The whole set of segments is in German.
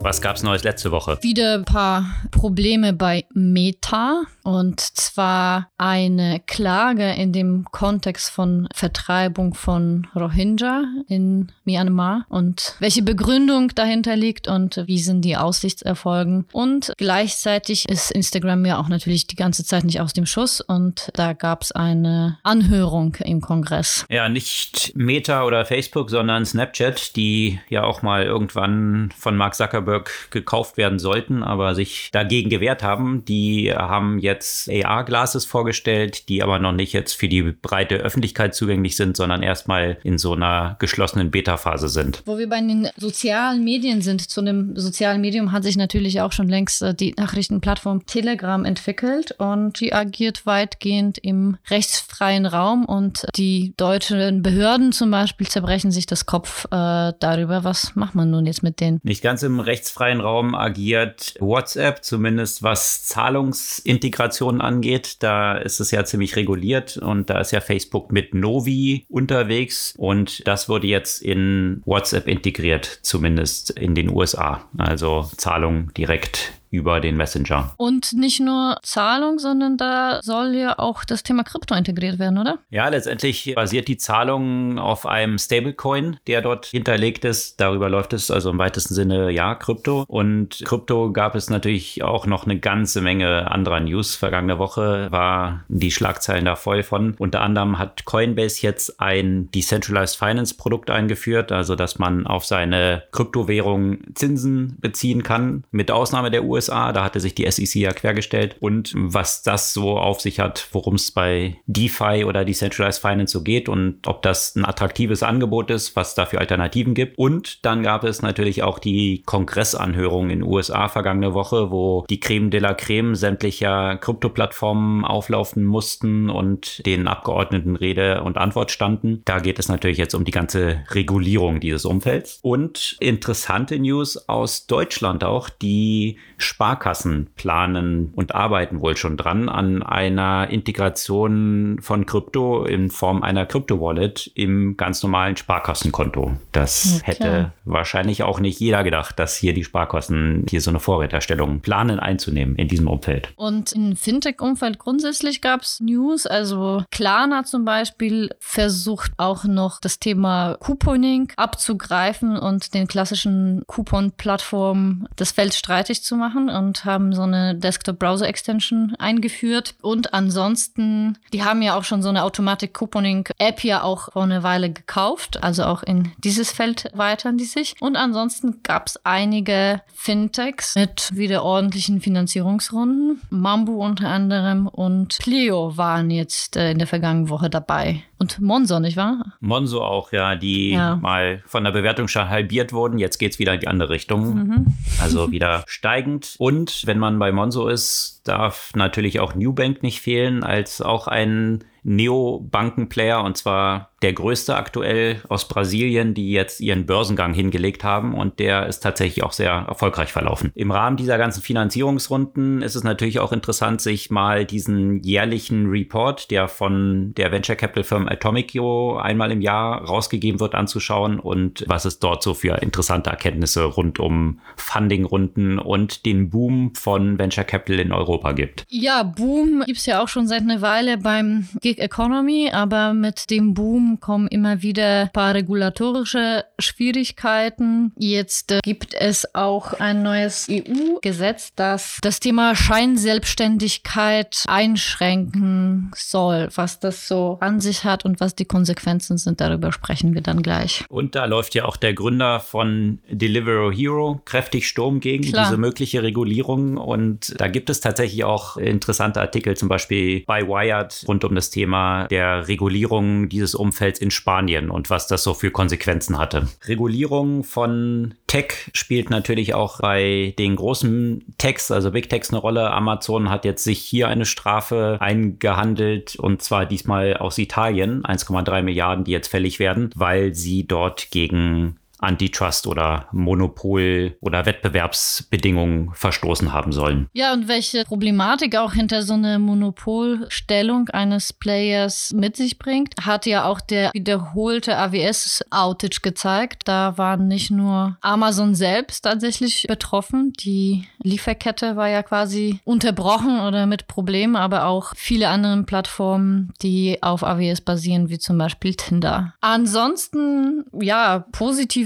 Was gab es Neues letzte Woche? Wieder ein paar Probleme bei Meta. Und zwar eine Klage in dem Kontext von Vertreibung von Rohingya in Myanmar und welche Begründung dahinter liegt und wie sind die Aussichtserfolgen. Und gleichzeitig ist Instagram ja auch natürlich die ganze Zeit nicht aus dem Schuss und da gab es eine Anhörung im Kongress. Ja, nicht Meta oder Facebook, sondern Snapchat, die ja auch mal irgendwann von Mark Zuckerberg gekauft werden sollten, aber sich dagegen gewehrt haben. Die haben jetzt AR-Glasses vorgestellt, die aber noch nicht jetzt für die breite Öffentlichkeit zugänglich sind, sondern erstmal in so einer geschlossenen Beta-Phase sind. Wo wir bei den sozialen Medien sind, zu einem sozialen Medium hat sich natürlich auch schon längst äh, die Nachrichtenplattform Telegram entwickelt und die agiert weitgehend im rechtsfreien Raum und die deutschen Behörden zum Beispiel zerbrechen sich das Kopf äh, darüber, was macht man nun jetzt mit denen? Nicht ganz im rechtsfreien Raum agiert WhatsApp, zumindest was Zahlungsintegration angeht. Da ist es ja ziemlich reguliert und da ist ja Facebook mit Novi unterwegs und das wurde jetzt in WhatsApp integriert, zumindest in den USA. Also Zahlung direkt über den Messenger. Und nicht nur Zahlung, sondern da soll ja auch das Thema Krypto integriert werden, oder? Ja, letztendlich basiert die Zahlung auf einem Stablecoin, der dort hinterlegt ist. Darüber läuft es also im weitesten Sinne ja Krypto. Und Krypto gab es natürlich auch noch eine ganze Menge anderer News. Vergangene Woche war die Schlagzeilen da voll von. Unter anderem hat Coinbase jetzt ein Decentralized Finance Produkt eingeführt, also dass man auf seine Kryptowährung Zinsen beziehen kann, mit Ausnahme der USA USA. Da hatte sich die SEC ja quergestellt. Und was das so auf sich hat, worum es bei DeFi oder Decentralized Finance so geht und ob das ein attraktives Angebot ist, was dafür Alternativen gibt. Und dann gab es natürlich auch die Kongressanhörung in den USA vergangene Woche, wo die Creme de la Creme sämtlicher Krypto-Plattformen auflaufen mussten und den Abgeordneten Rede und Antwort standen. Da geht es natürlich jetzt um die ganze Regulierung dieses Umfelds. Und interessante News aus Deutschland auch, die Sparkassen planen und arbeiten wohl schon dran an einer Integration von Krypto in Form einer Krypto-Wallet im ganz normalen Sparkassenkonto. Das ja, hätte wahrscheinlich auch nicht jeder gedacht, dass hier die Sparkassen hier so eine Vorräterstellung planen einzunehmen in diesem Umfeld. Und im Fintech-Umfeld grundsätzlich gab es News. Also Klarna zum Beispiel versucht auch noch das Thema Couponing abzugreifen und den klassischen Coupon-Plattformen das Feld streitig zu machen machen und haben so eine Desktop-Browser-Extension eingeführt. Und ansonsten, die haben ja auch schon so eine Automatic-Couponing-App ja auch vor einer Weile gekauft. Also auch in dieses Feld weitern die sich. Und ansonsten gab es einige Fintechs mit wieder ordentlichen Finanzierungsrunden. Mambu unter anderem und Clio waren jetzt äh, in der vergangenen Woche dabei. Und Monzo, nicht wahr? Monzo auch, ja, die ja. mal von der Bewertung schon halbiert wurden. Jetzt geht es wieder in die andere Richtung. Mhm. Also wieder steigend. Und wenn man bei Monzo ist, darf natürlich auch Newbank nicht fehlen, als auch ein Neobankenplayer und zwar der größte aktuell aus Brasilien, die jetzt ihren Börsengang hingelegt haben und der ist tatsächlich auch sehr erfolgreich verlaufen. Im Rahmen dieser ganzen Finanzierungsrunden ist es natürlich auch interessant, sich mal diesen jährlichen Report, der von der Venture Capital Firm Atomicio einmal im Jahr rausgegeben wird, anzuschauen und was es dort so für interessante Erkenntnisse rund um Fundingrunden und den Boom von Venture Capital in Europa gibt. Ja, Boom gibt es ja auch schon seit einer Weile beim Gig Economy, aber mit dem Boom kommen immer wieder ein paar regulatorische Schwierigkeiten. Jetzt äh, gibt es auch ein neues EU-Gesetz, das das Thema Scheinselbstständigkeit einschränken soll. Was das so an sich hat und was die Konsequenzen sind, darüber sprechen wir dann gleich. Und da läuft ja auch der Gründer von Deliveroo Hero kräftig Sturm gegen Klar. diese mögliche Regulierung. Und da gibt es tatsächlich auch interessante Artikel, zum Beispiel bei Wired rund um das Thema Thema der Regulierung dieses Umfelds in Spanien und was das so für Konsequenzen hatte. Regulierung von Tech spielt natürlich auch bei den großen Techs, also Big Techs, eine Rolle. Amazon hat jetzt sich hier eine Strafe eingehandelt und zwar diesmal aus Italien, 1,3 Milliarden, die jetzt fällig werden, weil sie dort gegen Antitrust oder Monopol oder Wettbewerbsbedingungen verstoßen haben sollen. Ja, und welche Problematik auch hinter so einer Monopolstellung eines Players mit sich bringt, hat ja auch der wiederholte AWS-Outage gezeigt. Da waren nicht nur Amazon selbst tatsächlich betroffen, die Lieferkette war ja quasi unterbrochen oder mit Problemen, aber auch viele andere Plattformen, die auf AWS basieren, wie zum Beispiel Tinder. Ansonsten, ja,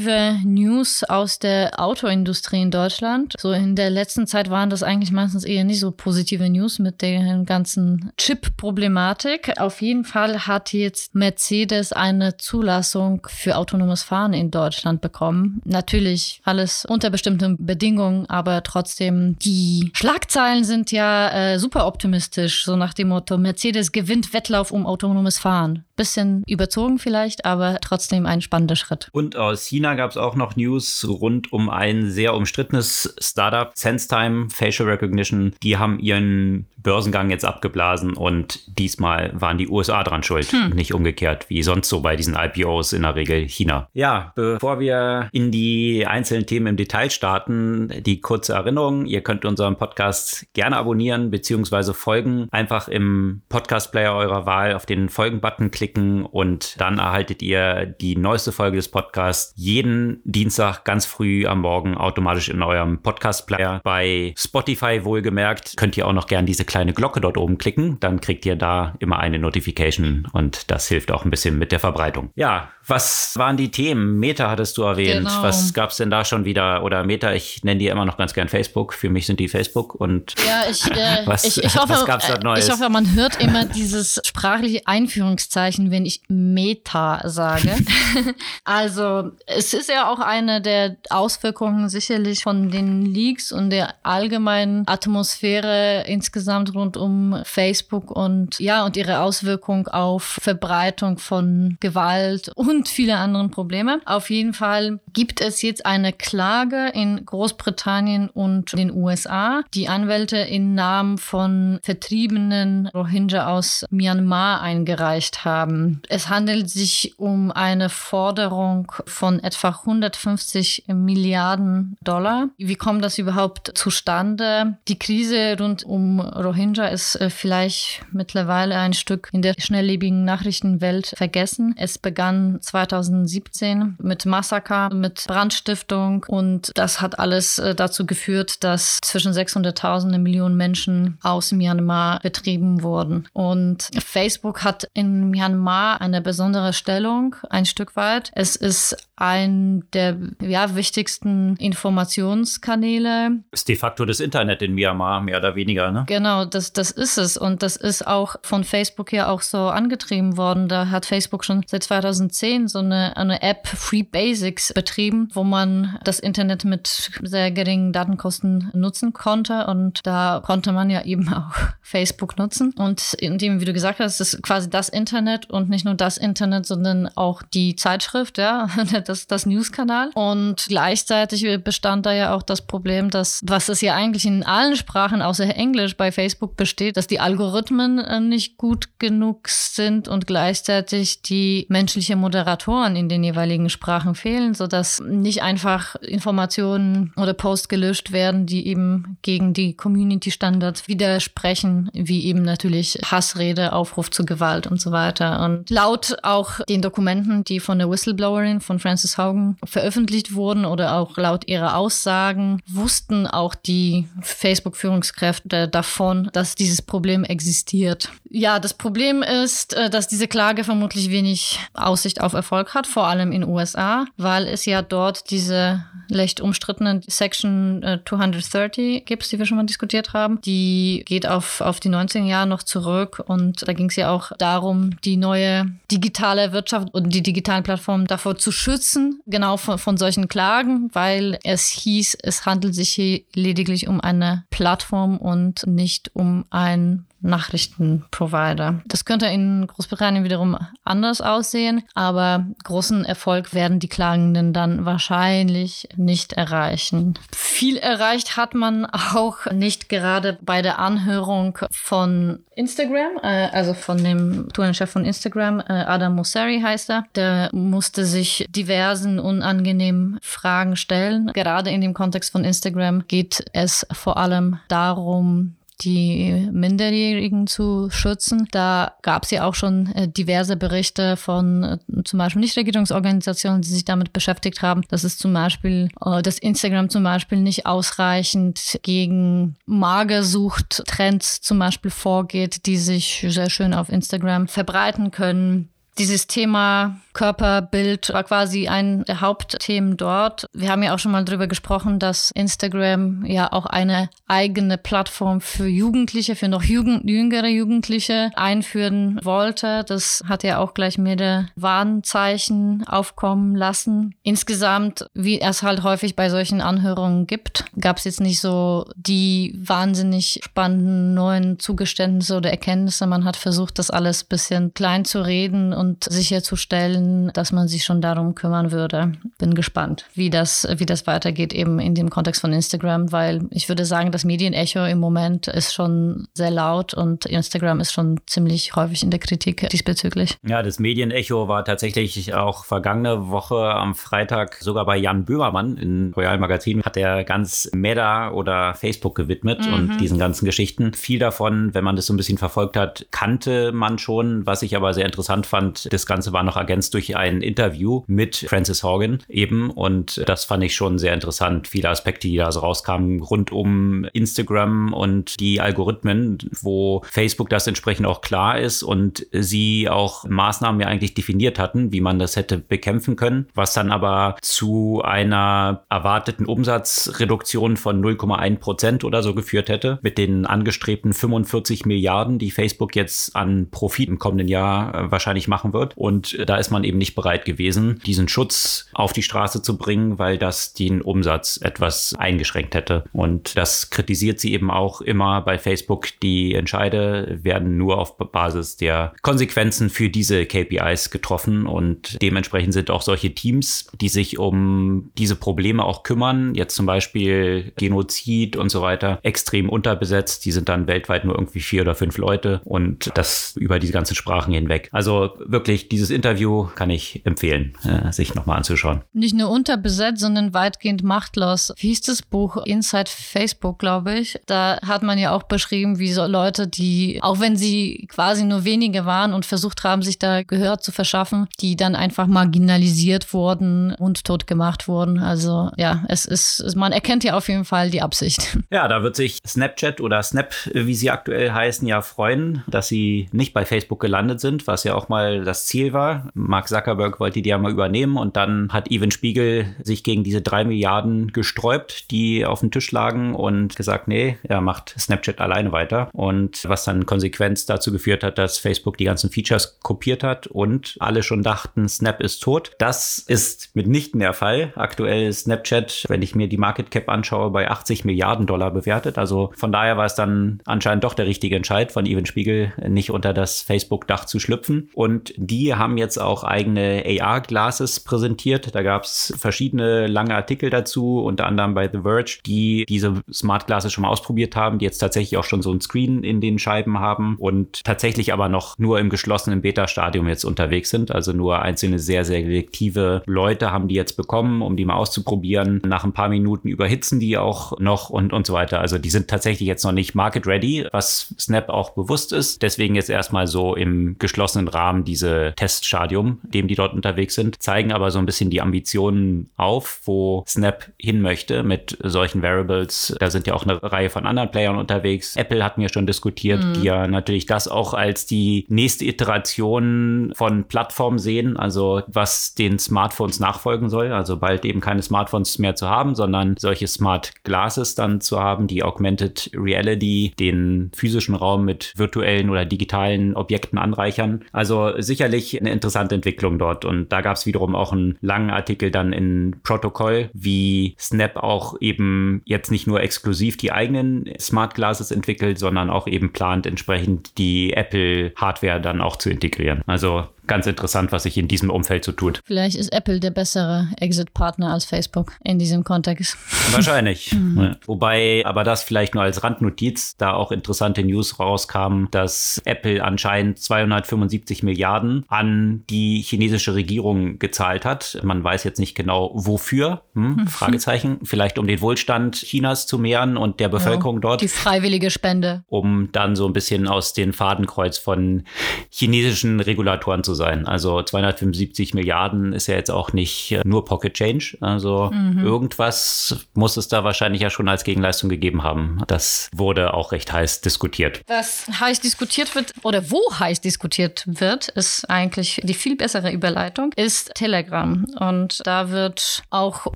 positive News aus der Autoindustrie in Deutschland. So in der letzten Zeit waren das eigentlich meistens eher nicht so positive News mit der ganzen Chip-Problematik. Auf jeden Fall hat jetzt Mercedes eine Zulassung für autonomes Fahren in Deutschland bekommen. Natürlich alles unter bestimmten Bedingungen, aber trotzdem die Schlagzeilen sind ja äh, super optimistisch, so nach dem Motto Mercedes gewinnt Wettlauf um autonomes Fahren. Bisschen überzogen vielleicht, aber trotzdem ein spannender Schritt. Und aus China gab es auch noch News rund um ein sehr umstrittenes Startup, SenseTime Facial Recognition. Die haben ihren Börsengang jetzt abgeblasen und diesmal waren die USA dran schuld, hm. nicht umgekehrt, wie sonst so bei diesen IPOs in der Regel China. Ja, bevor wir in die einzelnen Themen im Detail starten, die kurze Erinnerung, ihr könnt unseren Podcast gerne abonnieren bzw. folgen. Einfach im Podcast-Player eurer Wahl auf den Folgen-Button klicken und dann erhaltet ihr die neueste Folge des Podcasts jeden Dienstag ganz früh am Morgen automatisch in eurem Podcast-Player. Bei Spotify wohlgemerkt könnt ihr auch noch gerne diese kleine Glocke dort oben klicken. Dann kriegt ihr da immer eine Notification und das hilft auch ein bisschen mit der Verbreitung. Ja, was waren die Themen? Meta hattest du erwähnt. Genau. Was gab es denn da schon wieder? Oder Meta, ich nenne die immer noch ganz gern Facebook. Für mich sind die Facebook. Und ja, ich, äh, was, ich, ich hoffe, was gab's da Neues? Ich hoffe, man hört immer dieses sprachliche Einführungszeichen, wenn ich Meta sage. also es ist ja auch eine der Auswirkungen sicherlich von den Leaks und der allgemeinen Atmosphäre insgesamt rund um Facebook und ja, und ihre Auswirkung auf Verbreitung von Gewalt und und viele andere Probleme. Auf jeden Fall gibt es jetzt eine Klage in Großbritannien und den USA. Die Anwälte in Namen von vertriebenen Rohingya aus Myanmar eingereicht haben. Es handelt sich um eine Forderung von etwa 150 Milliarden Dollar. Wie kommt das überhaupt zustande? Die Krise rund um Rohingya ist äh, vielleicht mittlerweile ein Stück in der schnelllebigen Nachrichtenwelt vergessen. Es begann 2017 mit Massaker, mit Brandstiftung und das hat alles äh, dazu geführt, dass zwischen 600.000 und Millionen Menschen aus Myanmar betrieben wurden. Und Facebook hat in Myanmar eine besondere Stellung, ein Stück weit. Es ist ein der ja, wichtigsten Informationskanäle. Ist de facto das Internet in Myanmar, mehr oder weniger, ne? Genau, das, das ist es. Und das ist auch von Facebook ja auch so angetrieben worden. Da hat Facebook schon seit 2010 so eine, eine App Free Basics betrieben, wo man das Internet mit sehr geringen Datenkosten nutzen konnte. Und da konnte man ja eben auch Facebook nutzen. Und indem, wie du gesagt hast, ist quasi das Internet und nicht nur das Internet, sondern auch die Zeitschrift, ja, das, das News-Kanal. Und gleichzeitig bestand da ja auch das Problem, dass, was es ja eigentlich in allen Sprachen außer Englisch bei Facebook besteht, dass die Algorithmen äh, nicht gut genug sind und gleichzeitig die menschliche Moderatoren in den jeweiligen Sprachen fehlen, sodass nicht einfach Informationen oder Posts gelöscht werden, die eben gegen die Community-Standards widersprechen, wie eben natürlich Hassrede, Aufruf zu Gewalt und so weiter. Und laut auch den Dokumenten, die von der Whistleblowerin von Francis Frances Haugen veröffentlicht wurden oder auch laut ihrer Aussagen wussten auch die Facebook-Führungskräfte davon, dass dieses Problem existiert. Ja, das Problem ist, äh, dass diese Klage vermutlich wenig Aussicht auf Erfolg hat, vor allem in USA, weil es ja dort diese leicht umstrittenen Section 230 äh, gibt, die wir schon mal diskutiert haben. Die geht auf, auf die 19 Jahre noch zurück und da ging es ja auch darum, die neue digitale Wirtschaft und die digitalen Plattformen davor zu schützen, schützen, genau von, von solchen Klagen, weil es hieß, es handelt sich hier lediglich um eine Plattform und nicht um ein Nachrichtenprovider. Das könnte in Großbritannien wiederum anders aussehen, aber großen Erfolg werden die Klagenden dann wahrscheinlich nicht erreichen. Viel erreicht hat man auch nicht gerade bei der Anhörung von Instagram, äh, also von dem Tourenchef von Instagram, äh, Adam Mosseri heißt er. Der musste sich diversen unangenehmen Fragen stellen. Gerade in dem Kontext von Instagram geht es vor allem darum, die Minderjährigen zu schützen. Da gab es ja auch schon äh, diverse Berichte von äh, zum Beispiel Nichtregierungsorganisationen, die sich damit beschäftigt haben, dass es zum Beispiel, äh, dass Instagram zum Beispiel nicht ausreichend gegen Magersucht-Trends zum Beispiel vorgeht, die sich sehr schön auf Instagram verbreiten können. Dieses Thema Körperbild war quasi ein der Hauptthemen dort. Wir haben ja auch schon mal drüber gesprochen, dass Instagram ja auch eine eigene Plattform für Jugendliche, für noch jugend, jüngere Jugendliche einführen wollte. Das hat ja auch gleich mehrere Warnzeichen aufkommen lassen. Insgesamt, wie es halt häufig bei solchen Anhörungen gibt, gab es jetzt nicht so die wahnsinnig spannenden neuen Zugeständnisse oder Erkenntnisse. Man hat versucht, das alles bisschen klein zu reden und sicherzustellen, Fällen, dass man sich schon darum kümmern würde. Bin gespannt, wie das, wie das weitergeht, eben in dem Kontext von Instagram, weil ich würde sagen, das Medienecho im Moment ist schon sehr laut und Instagram ist schon ziemlich häufig in der Kritik diesbezüglich. Ja, das Medienecho war tatsächlich auch vergangene Woche am Freitag sogar bei Jan Böhmermann in Royal Magazin hat er ganz Meta oder Facebook gewidmet mhm. und diesen ganzen Geschichten. Viel davon, wenn man das so ein bisschen verfolgt hat, kannte man schon. Was ich aber sehr interessant fand, das Ganze war noch ergänzt durch ein Interview mit Francis Horgan eben. Und das fand ich schon sehr interessant. Viele Aspekte, die da so rauskamen rund um Instagram und die Algorithmen, wo Facebook das entsprechend auch klar ist und sie auch Maßnahmen ja eigentlich definiert hatten, wie man das hätte bekämpfen können, was dann aber zu einer erwarteten Umsatzreduktion von 0,1 Prozent oder so geführt hätte, mit den angestrebten 45 Milliarden, die Facebook jetzt an Profit im kommenden Jahr äh, wahrscheinlich machen wird. Und da ist man man eben nicht bereit gewesen, diesen Schutz auf die Straße zu bringen, weil das den Umsatz etwas eingeschränkt hätte. Und das kritisiert sie eben auch immer bei Facebook. Die Entscheide werden nur auf Basis der Konsequenzen für diese KPIs getroffen und dementsprechend sind auch solche Teams, die sich um diese Probleme auch kümmern, jetzt zum Beispiel Genozid und so weiter, extrem unterbesetzt. Die sind dann weltweit nur irgendwie vier oder fünf Leute und das über diese ganzen Sprachen hinweg. Also wirklich dieses Interview kann ich empfehlen, äh, sich nochmal anzuschauen. Nicht nur unterbesetzt, sondern weitgehend machtlos. Wie hieß das Buch Inside Facebook, glaube ich? Da hat man ja auch beschrieben, wie so Leute, die, auch wenn sie quasi nur wenige waren und versucht haben, sich da Gehör zu verschaffen, die dann einfach marginalisiert wurden und tot gemacht wurden. Also ja, es ist, man erkennt ja auf jeden Fall die Absicht. Ja, da wird sich Snapchat oder Snap, wie sie aktuell heißen, ja freuen, dass sie nicht bei Facebook gelandet sind, was ja auch mal das Ziel war. Mark Zuckerberg wollte die ja mal übernehmen und dann hat Evan Spiegel sich gegen diese drei Milliarden gesträubt, die auf dem Tisch lagen und gesagt, nee, er macht Snapchat alleine weiter. Und was dann Konsequenz dazu geführt hat, dass Facebook die ganzen Features kopiert hat und alle schon dachten, Snap ist tot. Das ist mitnichten der Fall. Aktuell ist Snapchat, wenn ich mir die Market Cap anschaue, bei 80 Milliarden Dollar bewertet. Also von daher war es dann anscheinend doch der richtige Entscheid von Evan Spiegel, nicht unter das Facebook-Dach zu schlüpfen. Und die haben jetzt auch eigene AR-Glasses präsentiert. Da gab es verschiedene lange Artikel dazu, unter anderem bei The Verge, die diese Smart Glasses schon mal ausprobiert haben, die jetzt tatsächlich auch schon so ein Screen in den Scheiben haben und tatsächlich aber noch nur im geschlossenen Beta-Stadium jetzt unterwegs sind. Also nur einzelne sehr, sehr selektive Leute haben die jetzt bekommen, um die mal auszuprobieren. Nach ein paar Minuten überhitzen die auch noch und, und so weiter. Also die sind tatsächlich jetzt noch nicht market ready, was Snap auch bewusst ist. Deswegen jetzt erstmal so im geschlossenen Rahmen diese Teststadium dem die dort unterwegs sind, zeigen aber so ein bisschen die Ambitionen auf, wo Snap hin möchte mit solchen Variables. Da sind ja auch eine Reihe von anderen Playern unterwegs. Apple hatten wir schon diskutiert, mhm. die ja natürlich das auch als die nächste Iteration von Plattformen sehen, also was den Smartphones nachfolgen soll. Also bald eben keine Smartphones mehr zu haben, sondern solche Smart Glasses dann zu haben, die Augmented Reality den physischen Raum mit virtuellen oder digitalen Objekten anreichern. Also sicherlich eine interessante Entwicklung dort. Und da gab es wiederum auch einen langen Artikel dann in Protokoll, wie Snap auch eben jetzt nicht nur exklusiv die eigenen Smart Glasses entwickelt, sondern auch eben plant, entsprechend die Apple Hardware dann auch zu integrieren. Also ganz interessant, was sich in diesem Umfeld so tut. Vielleicht ist Apple der bessere Exit-Partner als Facebook in diesem Kontext. Wahrscheinlich. mhm. Wobei aber das vielleicht nur als Randnotiz, da auch interessante News rauskamen, dass Apple anscheinend 275 Milliarden an die chinesische Regierung gezahlt hat. Man weiß jetzt nicht genau wofür. Hm? Fragezeichen. Vielleicht um den Wohlstand Chinas zu mehren und der Bevölkerung ja, dort. Die freiwillige Spende. Um dann so ein bisschen aus den Fadenkreuz von chinesischen Regulatoren zu zu sein. Also 275 Milliarden ist ja jetzt auch nicht äh, nur Pocket Change. Also mhm. irgendwas muss es da wahrscheinlich ja schon als Gegenleistung gegeben haben. Das wurde auch recht heiß diskutiert. Was heiß diskutiert wird oder wo heiß diskutiert wird, ist eigentlich die viel bessere Überleitung, ist Telegram. Und da wird auch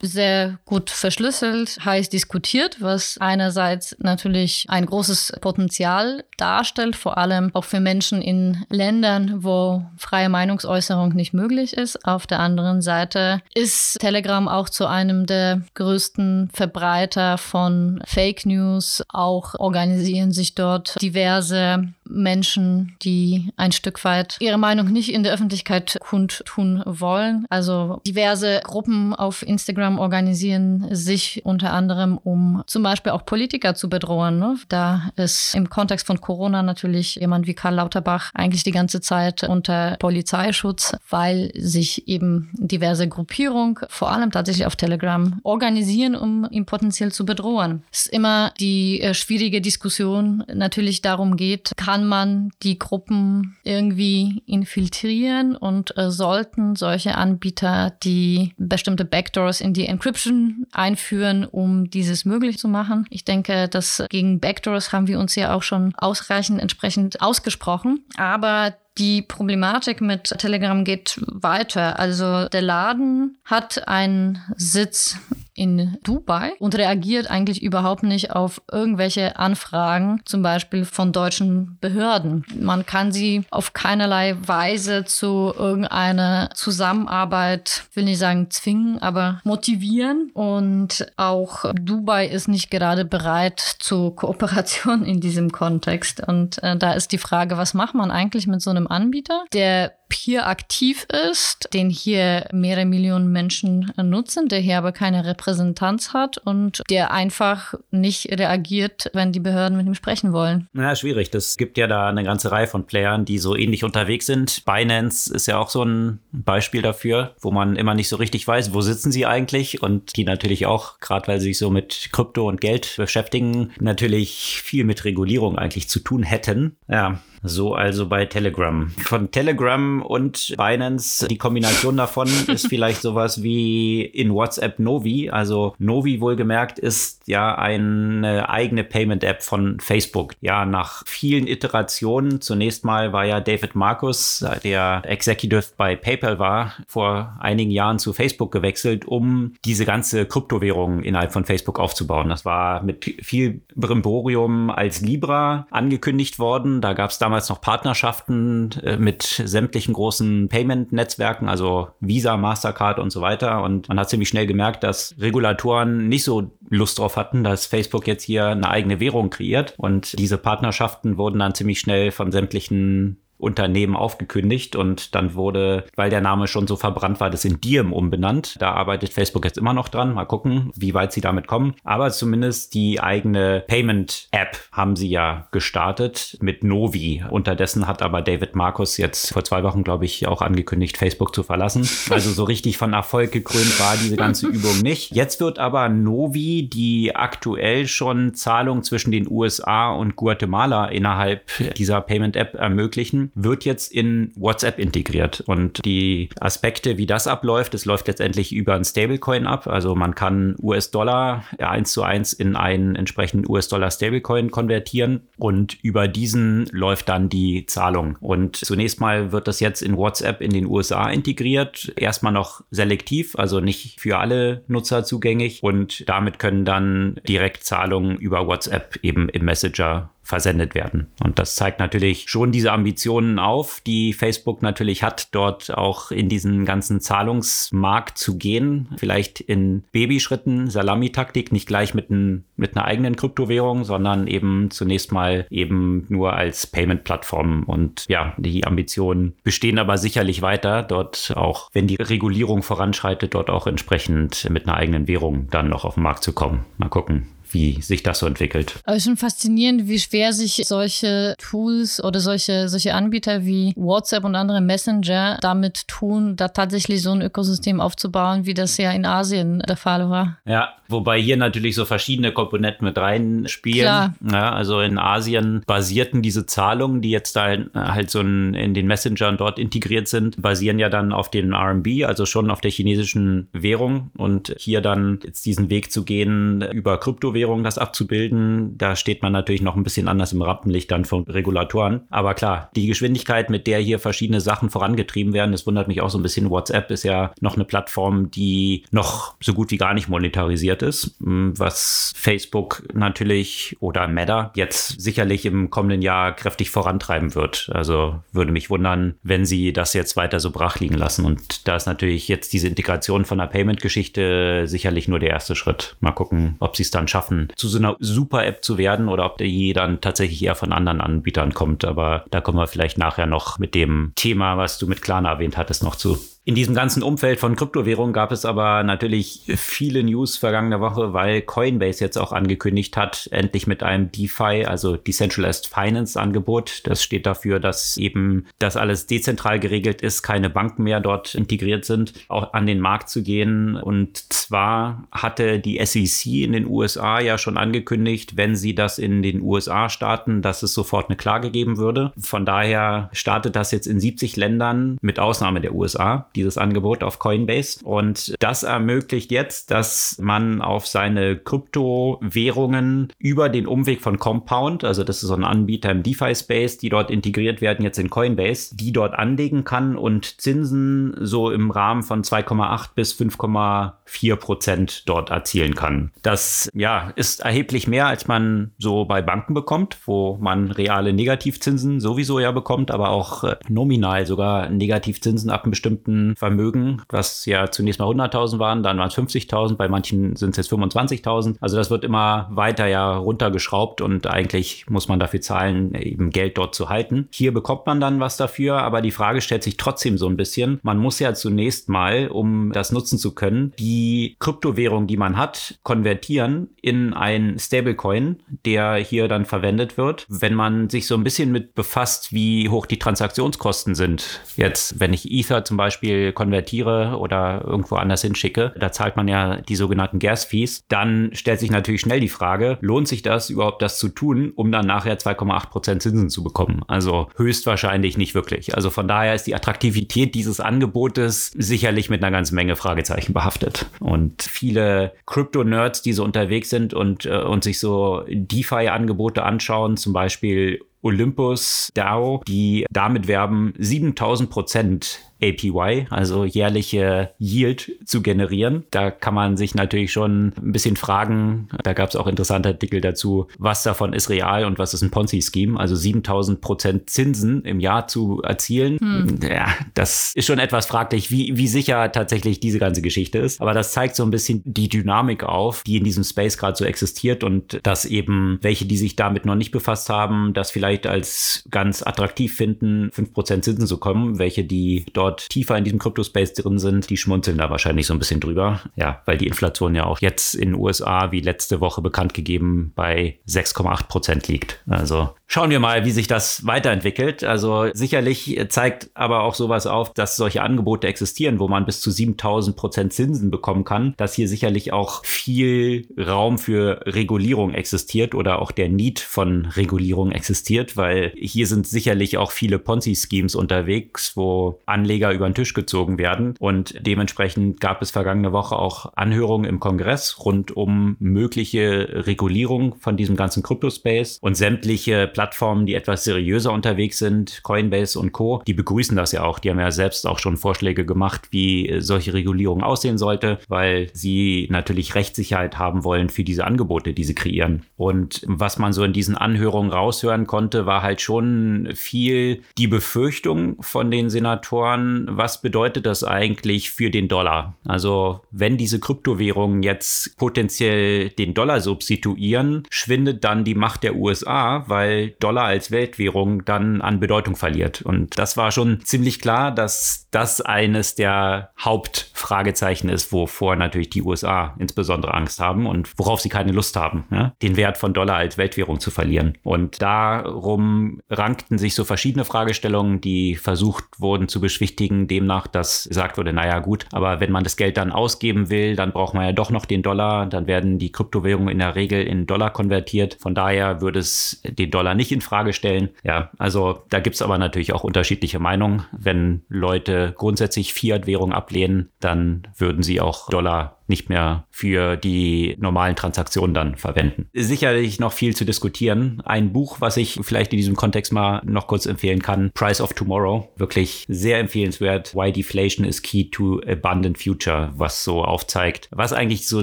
sehr gut verschlüsselt, heiß diskutiert, was einerseits natürlich ein großes Potenzial darstellt, vor allem auch für Menschen in Ländern, wo freie freie Meinungsäußerung nicht möglich ist. Auf der anderen Seite ist Telegram auch zu einem der größten Verbreiter von Fake News. Auch organisieren sich dort diverse Menschen, die ein Stück weit ihre Meinung nicht in der Öffentlichkeit kundtun wollen. Also diverse Gruppen auf Instagram organisieren sich unter anderem, um zum Beispiel auch Politiker zu bedrohen. Ne? Da ist im Kontext von Corona natürlich jemand wie Karl Lauterbach eigentlich die ganze Zeit unter Polizeischutz, weil sich eben diverse Gruppierungen, vor allem tatsächlich auf Telegram, organisieren, um ihn potenziell zu bedrohen. Es ist immer die äh, schwierige Diskussion natürlich darum geht, kann man die Gruppen irgendwie infiltrieren und äh, sollten solche Anbieter, die bestimmte Backdoors in die Encryption einführen, um dieses möglich zu machen. Ich denke, dass gegen Backdoors haben wir uns ja auch schon ausreichend entsprechend ausgesprochen. Aber die Problematik mit Telegram geht weiter. Also der Laden hat einen Sitz in Dubai und reagiert eigentlich überhaupt nicht auf irgendwelche Anfragen, zum Beispiel von deutschen Behörden. Man kann sie auf keinerlei Weise zu irgendeiner Zusammenarbeit, will nicht sagen zwingen, aber motivieren. Und auch Dubai ist nicht gerade bereit zur Kooperation in diesem Kontext. Und äh, da ist die Frage, was macht man eigentlich mit so einem Anbieter, der hier aktiv ist, den hier mehrere Millionen Menschen nutzen, der hier aber keine Repräsentanz hat und der einfach nicht reagiert, wenn die Behörden mit ihm sprechen wollen. Na, schwierig. Das gibt ja da eine ganze Reihe von Playern, die so ähnlich unterwegs sind. Binance ist ja auch so ein Beispiel dafür, wo man immer nicht so richtig weiß, wo sitzen sie eigentlich und die natürlich auch, gerade weil sie sich so mit Krypto und Geld beschäftigen, natürlich viel mit Regulierung eigentlich zu tun hätten. Ja, so also bei Telegram. Von Telegram und Binance, die Kombination davon ist vielleicht sowas wie in WhatsApp Novi. Also Novi wohlgemerkt ist ja eine eigene Payment-App von Facebook. Ja, nach vielen Iterationen, zunächst mal war ja David Markus, der Executive bei PayPal war, vor einigen Jahren zu Facebook gewechselt, um diese ganze Kryptowährung innerhalb von Facebook aufzubauen. Das war mit viel Brimborium als Libra angekündigt worden. Da gab es damals noch Partnerschaften äh, mit sämtlichen großen Payment-Netzwerken, also Visa, Mastercard und so weiter. Und man hat ziemlich schnell gemerkt, dass Regulatoren nicht so Lust drauf hatten, dass Facebook jetzt hier eine eigene Währung kreiert. Und diese Partnerschaften wurden dann ziemlich schnell von sämtlichen Unternehmen aufgekündigt und dann wurde, weil der Name schon so verbrannt war, das in Diem umbenannt. Da arbeitet Facebook jetzt immer noch dran. Mal gucken, wie weit sie damit kommen. Aber zumindest die eigene Payment-App haben sie ja gestartet mit Novi. Unterdessen hat aber David Markus jetzt vor zwei Wochen, glaube ich, auch angekündigt, Facebook zu verlassen. Also so richtig von Erfolg gekrönt war diese ganze Übung nicht. Jetzt wird aber Novi, die aktuell schon Zahlungen zwischen den USA und Guatemala innerhalb dieser Payment-App ermöglichen, wird jetzt in WhatsApp integriert. Und die Aspekte, wie das abläuft, es läuft letztendlich über ein Stablecoin ab. Also man kann US-Dollar eins zu eins in einen entsprechenden US-Dollar-Stablecoin konvertieren und über diesen läuft dann die Zahlung. Und zunächst mal wird das jetzt in WhatsApp in den USA integriert. Erstmal noch selektiv, also nicht für alle Nutzer zugänglich. Und damit können dann direkt Zahlungen über WhatsApp eben im Messenger versendet werden. Und das zeigt natürlich schon diese Ambitionen auf, die Facebook natürlich hat, dort auch in diesen ganzen Zahlungsmarkt zu gehen. Vielleicht in Babyschritten, Salamitaktik, nicht gleich mit, ein, mit einer eigenen Kryptowährung, sondern eben zunächst mal eben nur als Payment-Plattform. Und ja, die Ambitionen bestehen aber sicherlich weiter, dort auch, wenn die Regulierung voranschreitet, dort auch entsprechend mit einer eigenen Währung dann noch auf den Markt zu kommen. Mal gucken, wie sich das so entwickelt. Aber schon faszinierend, wie schwer sich solche Tools oder solche, solche Anbieter wie WhatsApp und andere Messenger damit tun, da tatsächlich so ein Ökosystem aufzubauen, wie das ja in Asien der Fall war. Ja, wobei hier natürlich so verschiedene Komponenten mit reinspielen. Ja, also in Asien basierten diese Zahlungen, die jetzt da halt so in, den Messengern dort integriert sind, basieren ja dann auf den RMB, also schon auf der chinesischen Währung. Und hier dann jetzt diesen Weg zu gehen über Kryptowährungen Kryptowährungen das abzubilden, da steht man natürlich noch ein bisschen anders im Rampenlicht dann von Regulatoren. Aber klar, die Geschwindigkeit, mit der hier verschiedene Sachen vorangetrieben werden, das wundert mich auch so ein bisschen. WhatsApp ist ja noch eine Plattform, die noch so gut wie gar nicht monetarisiert ist, was Facebook natürlich oder Meta jetzt sicherlich im kommenden Jahr kräftig vorantreiben wird. Also würde mich wundern, wenn sie das jetzt weiter so brach liegen lassen. Und da ist natürlich jetzt diese Integration von der Payment-Geschichte sicherlich nur der erste Schritt. Mal gucken, ob sie es dann schaffen schaffen, zu so einer Super-App zu werden oder ob die dann tatsächlich eher von anderen Anbietern kommt. Aber da kommen wir vielleicht nachher noch mit dem Thema, was du mit Klarna erwähnt hattest, noch zu. In diesem ganzen Umfeld von Kryptowährungen gab es aber natürlich viele News vergangene Woche, weil Coinbase jetzt auch angekündigt hat, endlich mit einem DeFi, also Decentralized Finance Angebot. Das steht dafür, dass eben das alles dezentral geregelt ist, keine Banken mehr dort integriert sind, auch an den Markt zu gehen. Und zwar hatte die SEC in den USA ja schon angekündigt, wenn sie das in den USA starten, dass es sofort eine Klage geben würde. Von daher startet das jetzt in 70 Ländern mit Ausnahme der USA dieses Angebot auf Coinbase. Und das ermöglicht jetzt, dass man auf seine Kryptowährungen über den Umweg von Compound, also das ist so ein Anbieter im DeFi-Space, die dort integriert werden jetzt in Coinbase, die dort anlegen kann und Zinsen so im Rahmen von 2,8 bis 5,4 Prozent dort erzielen kann. Das ja ist erheblich mehr, als man so bei Banken bekommt, wo man reale Negativzinsen sowieso ja bekommt, aber auch äh, nominal sogar Negativzinsen ab einem bestimmten Vermögen, was ja zunächst mal 100.000 waren, dann waren es 50.000, bei manchen sind es jetzt 25.000. Also das wird immer weiter ja runtergeschraubt und eigentlich muss man dafür zahlen, eben Geld dort zu halten. Hier bekommt man dann was dafür, aber die Frage stellt sich trotzdem so ein bisschen. Man muss ja zunächst mal, um das nutzen zu können, die Kryptowährung, die man hat, konvertieren in ein Stablecoin, der hier dann verwendet wird. Wenn man sich so ein bisschen mit befasst, wie hoch die Transaktionskosten sind, jetzt, wenn ich Ether zum Beispiel Beispiel konvertiere oder irgendwo anders hinschicke, da zahlt man ja die sogenannten Gas-Fees, dann stellt sich natürlich schnell die Frage, lohnt sich das überhaupt, das zu tun, um dann nachher 2,8 Prozent Zinsen zu bekommen? Also höchstwahrscheinlich nicht wirklich. Also von daher ist die Attraktivität dieses Angebotes sicherlich mit einer ganzen Menge Fragezeichen behaftet. Und viele Crypto-Nerds, die so unterwegs sind und, äh, und sich so DeFi-Angebote anschauen, zum Beispiel Olympus DAO, die damit werben, 7000 Prozent APY, also jährliche Yield zu generieren. Da kann man sich natürlich schon ein bisschen fragen, da gab es auch interessante Artikel dazu, was davon ist real und was ist ein Ponzi-Scheme, also 7000 Prozent Zinsen im Jahr zu erzielen. Hm. Ja, das ist schon etwas fraglich, wie, wie sicher tatsächlich diese ganze Geschichte ist. Aber das zeigt so ein bisschen die Dynamik auf, die in diesem Space gerade so existiert und dass eben welche, die sich damit noch nicht befasst haben, das vielleicht als ganz attraktiv finden, 5% Zinsen zu kommen, welche die dort tiefer in diesem Crypto-Space drin sind, die schmunzeln da wahrscheinlich so ein bisschen drüber. Ja, weil die Inflation ja auch jetzt in den USA, wie letzte Woche bekannt gegeben, bei 6,8 Prozent liegt. Also Schauen wir mal, wie sich das weiterentwickelt. Also sicherlich zeigt aber auch sowas auf, dass solche Angebote existieren, wo man bis zu 7000 Prozent Zinsen bekommen kann, dass hier sicherlich auch viel Raum für Regulierung existiert oder auch der Need von Regulierung existiert, weil hier sind sicherlich auch viele Ponzi-Schemes unterwegs, wo Anleger über den Tisch gezogen werden. Und dementsprechend gab es vergangene Woche auch Anhörungen im Kongress rund um mögliche Regulierung von diesem ganzen Crypto-Space und sämtliche Plattformen, die etwas seriöser unterwegs sind, Coinbase und Co., die begrüßen das ja auch. Die haben ja selbst auch schon Vorschläge gemacht, wie solche Regulierung aussehen sollte, weil sie natürlich Rechtssicherheit haben wollen für diese Angebote, die sie kreieren. Und was man so in diesen Anhörungen raushören konnte, war halt schon viel die Befürchtung von den Senatoren, was bedeutet das eigentlich für den Dollar? Also wenn diese Kryptowährungen jetzt potenziell den Dollar substituieren, schwindet dann die Macht der USA, weil Dollar als Weltwährung dann an Bedeutung verliert. Und das war schon ziemlich klar, dass das eines der Hauptfragezeichen ist, wovor natürlich die USA insbesondere Angst haben und worauf sie keine Lust haben, ja? den Wert von Dollar als Weltwährung zu verlieren. Und darum rankten sich so verschiedene Fragestellungen, die versucht wurden zu beschwichtigen, demnach, dass gesagt wurde, naja gut, aber wenn man das Geld dann ausgeben will, dann braucht man ja doch noch den Dollar, dann werden die Kryptowährungen in der Regel in Dollar konvertiert. Von daher würde es den Dollar nicht in Frage stellen. Ja, also da gibt es aber natürlich auch unterschiedliche Meinungen. Wenn Leute grundsätzlich Fiat-Währung ablehnen, dann würden sie auch Dollar nicht mehr für die normalen Transaktionen dann verwenden. Sicherlich noch viel zu diskutieren. Ein Buch, was ich vielleicht in diesem Kontext mal noch kurz empfehlen kann, Price of Tomorrow. Wirklich sehr empfehlenswert. Why Deflation is Key to Abundant Future, was so aufzeigt, was eigentlich so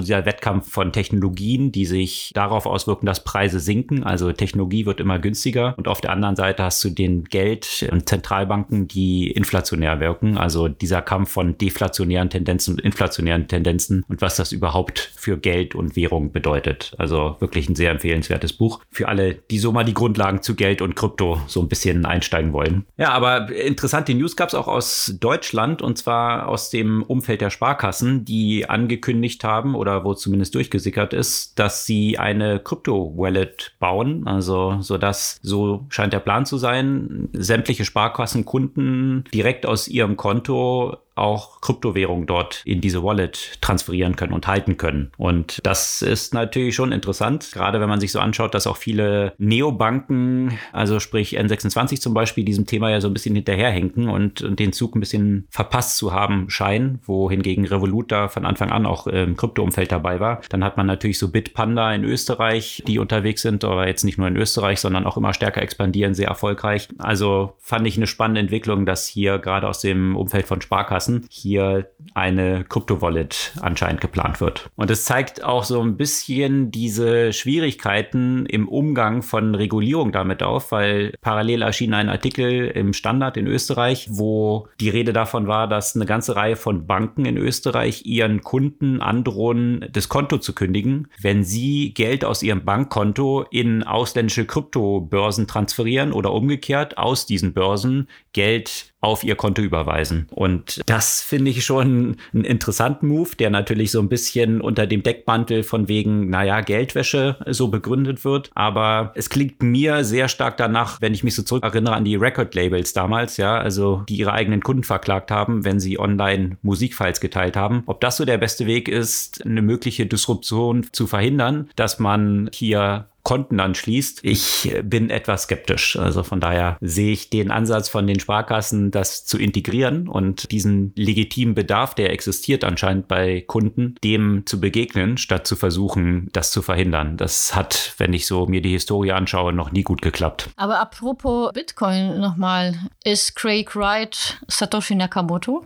der Wettkampf von Technologien, die sich darauf auswirken, dass Preise sinken. Also Technologie wird immer günstiger und auf der anderen Seite hast du den Geld und Zentralbanken, die inflationär wirken. Also dieser Kampf von deflationären Tendenzen und inflationären Tendenzen und was das überhaupt für Geld und Währung bedeutet. Also wirklich ein sehr empfehlenswertes Buch für alle, die so mal die Grundlagen zu Geld und Krypto so ein bisschen einsteigen wollen. Ja, aber interessante News gab es auch aus Deutschland und zwar aus dem Umfeld der Sparkassen, die angekündigt haben oder wo zumindest durchgesickert ist, dass sie eine Krypto-Wallet bauen. Also so dass so scheint der Plan zu sein, sämtliche Sparkassenkunden direkt aus ihrem Konto auch Kryptowährungen dort in diese Wallet transferieren können und halten können. Und das ist natürlich schon interessant, gerade wenn man sich so anschaut, dass auch viele Neobanken, also sprich N26 zum Beispiel, diesem Thema ja so ein bisschen hinterherhinken und, und den Zug ein bisschen verpasst zu haben scheinen, wohingegen Revolut da von Anfang an auch im Kryptoumfeld dabei war. Dann hat man natürlich so Bitpanda in Österreich, die unterwegs sind, aber jetzt nicht nur in Österreich, sondern auch immer stärker expandieren, sehr erfolgreich. Also fand ich eine spannende Entwicklung, dass hier gerade aus dem Umfeld von Sparkassen lassen, hier eine Krypto-Wallet anscheinend geplant wird. Und es zeigt auch so ein bisschen diese Schwierigkeiten im Umgang von Regulierung damit auf, weil parallel erschien ein Artikel im Standard in Österreich, wo die Rede davon war, dass eine ganze Reihe von Banken in Österreich ihren Kunden androhen, das Konto zu kündigen, wenn sie Geld aus ihrem Bankkonto in ausländische Kryptobörsen transferieren oder umgekehrt aus diesen Börsen Geld auf ihr Konto überweisen. Und das finde ich schon einen interessanten Move, der natürlich so ein bisschen unter dem Deckmantel von wegen, naja, Geldwäsche so begründet wird. Aber es klingt mir sehr stark danach, wenn ich mich so zurückerinnere an die Record-Labels damals, ja, also die ihre eigenen Kunden verklagt haben, wenn sie online Musikfiles geteilt haben. Ob das so der beste Weg ist, eine mögliche Disruption zu verhindern, dass man hier Konten anschließt. Ich bin etwas skeptisch. Also von daher sehe ich den Ansatz von den Sparkassen, das zu integrieren und diesen legitimen Bedarf, der existiert anscheinend bei Kunden, dem zu begegnen, statt zu versuchen, das zu verhindern. Das hat, wenn ich so mir die Historie anschaue, noch nie gut geklappt. Aber apropos Bitcoin nochmal, ist Craig Wright Satoshi Nakamoto?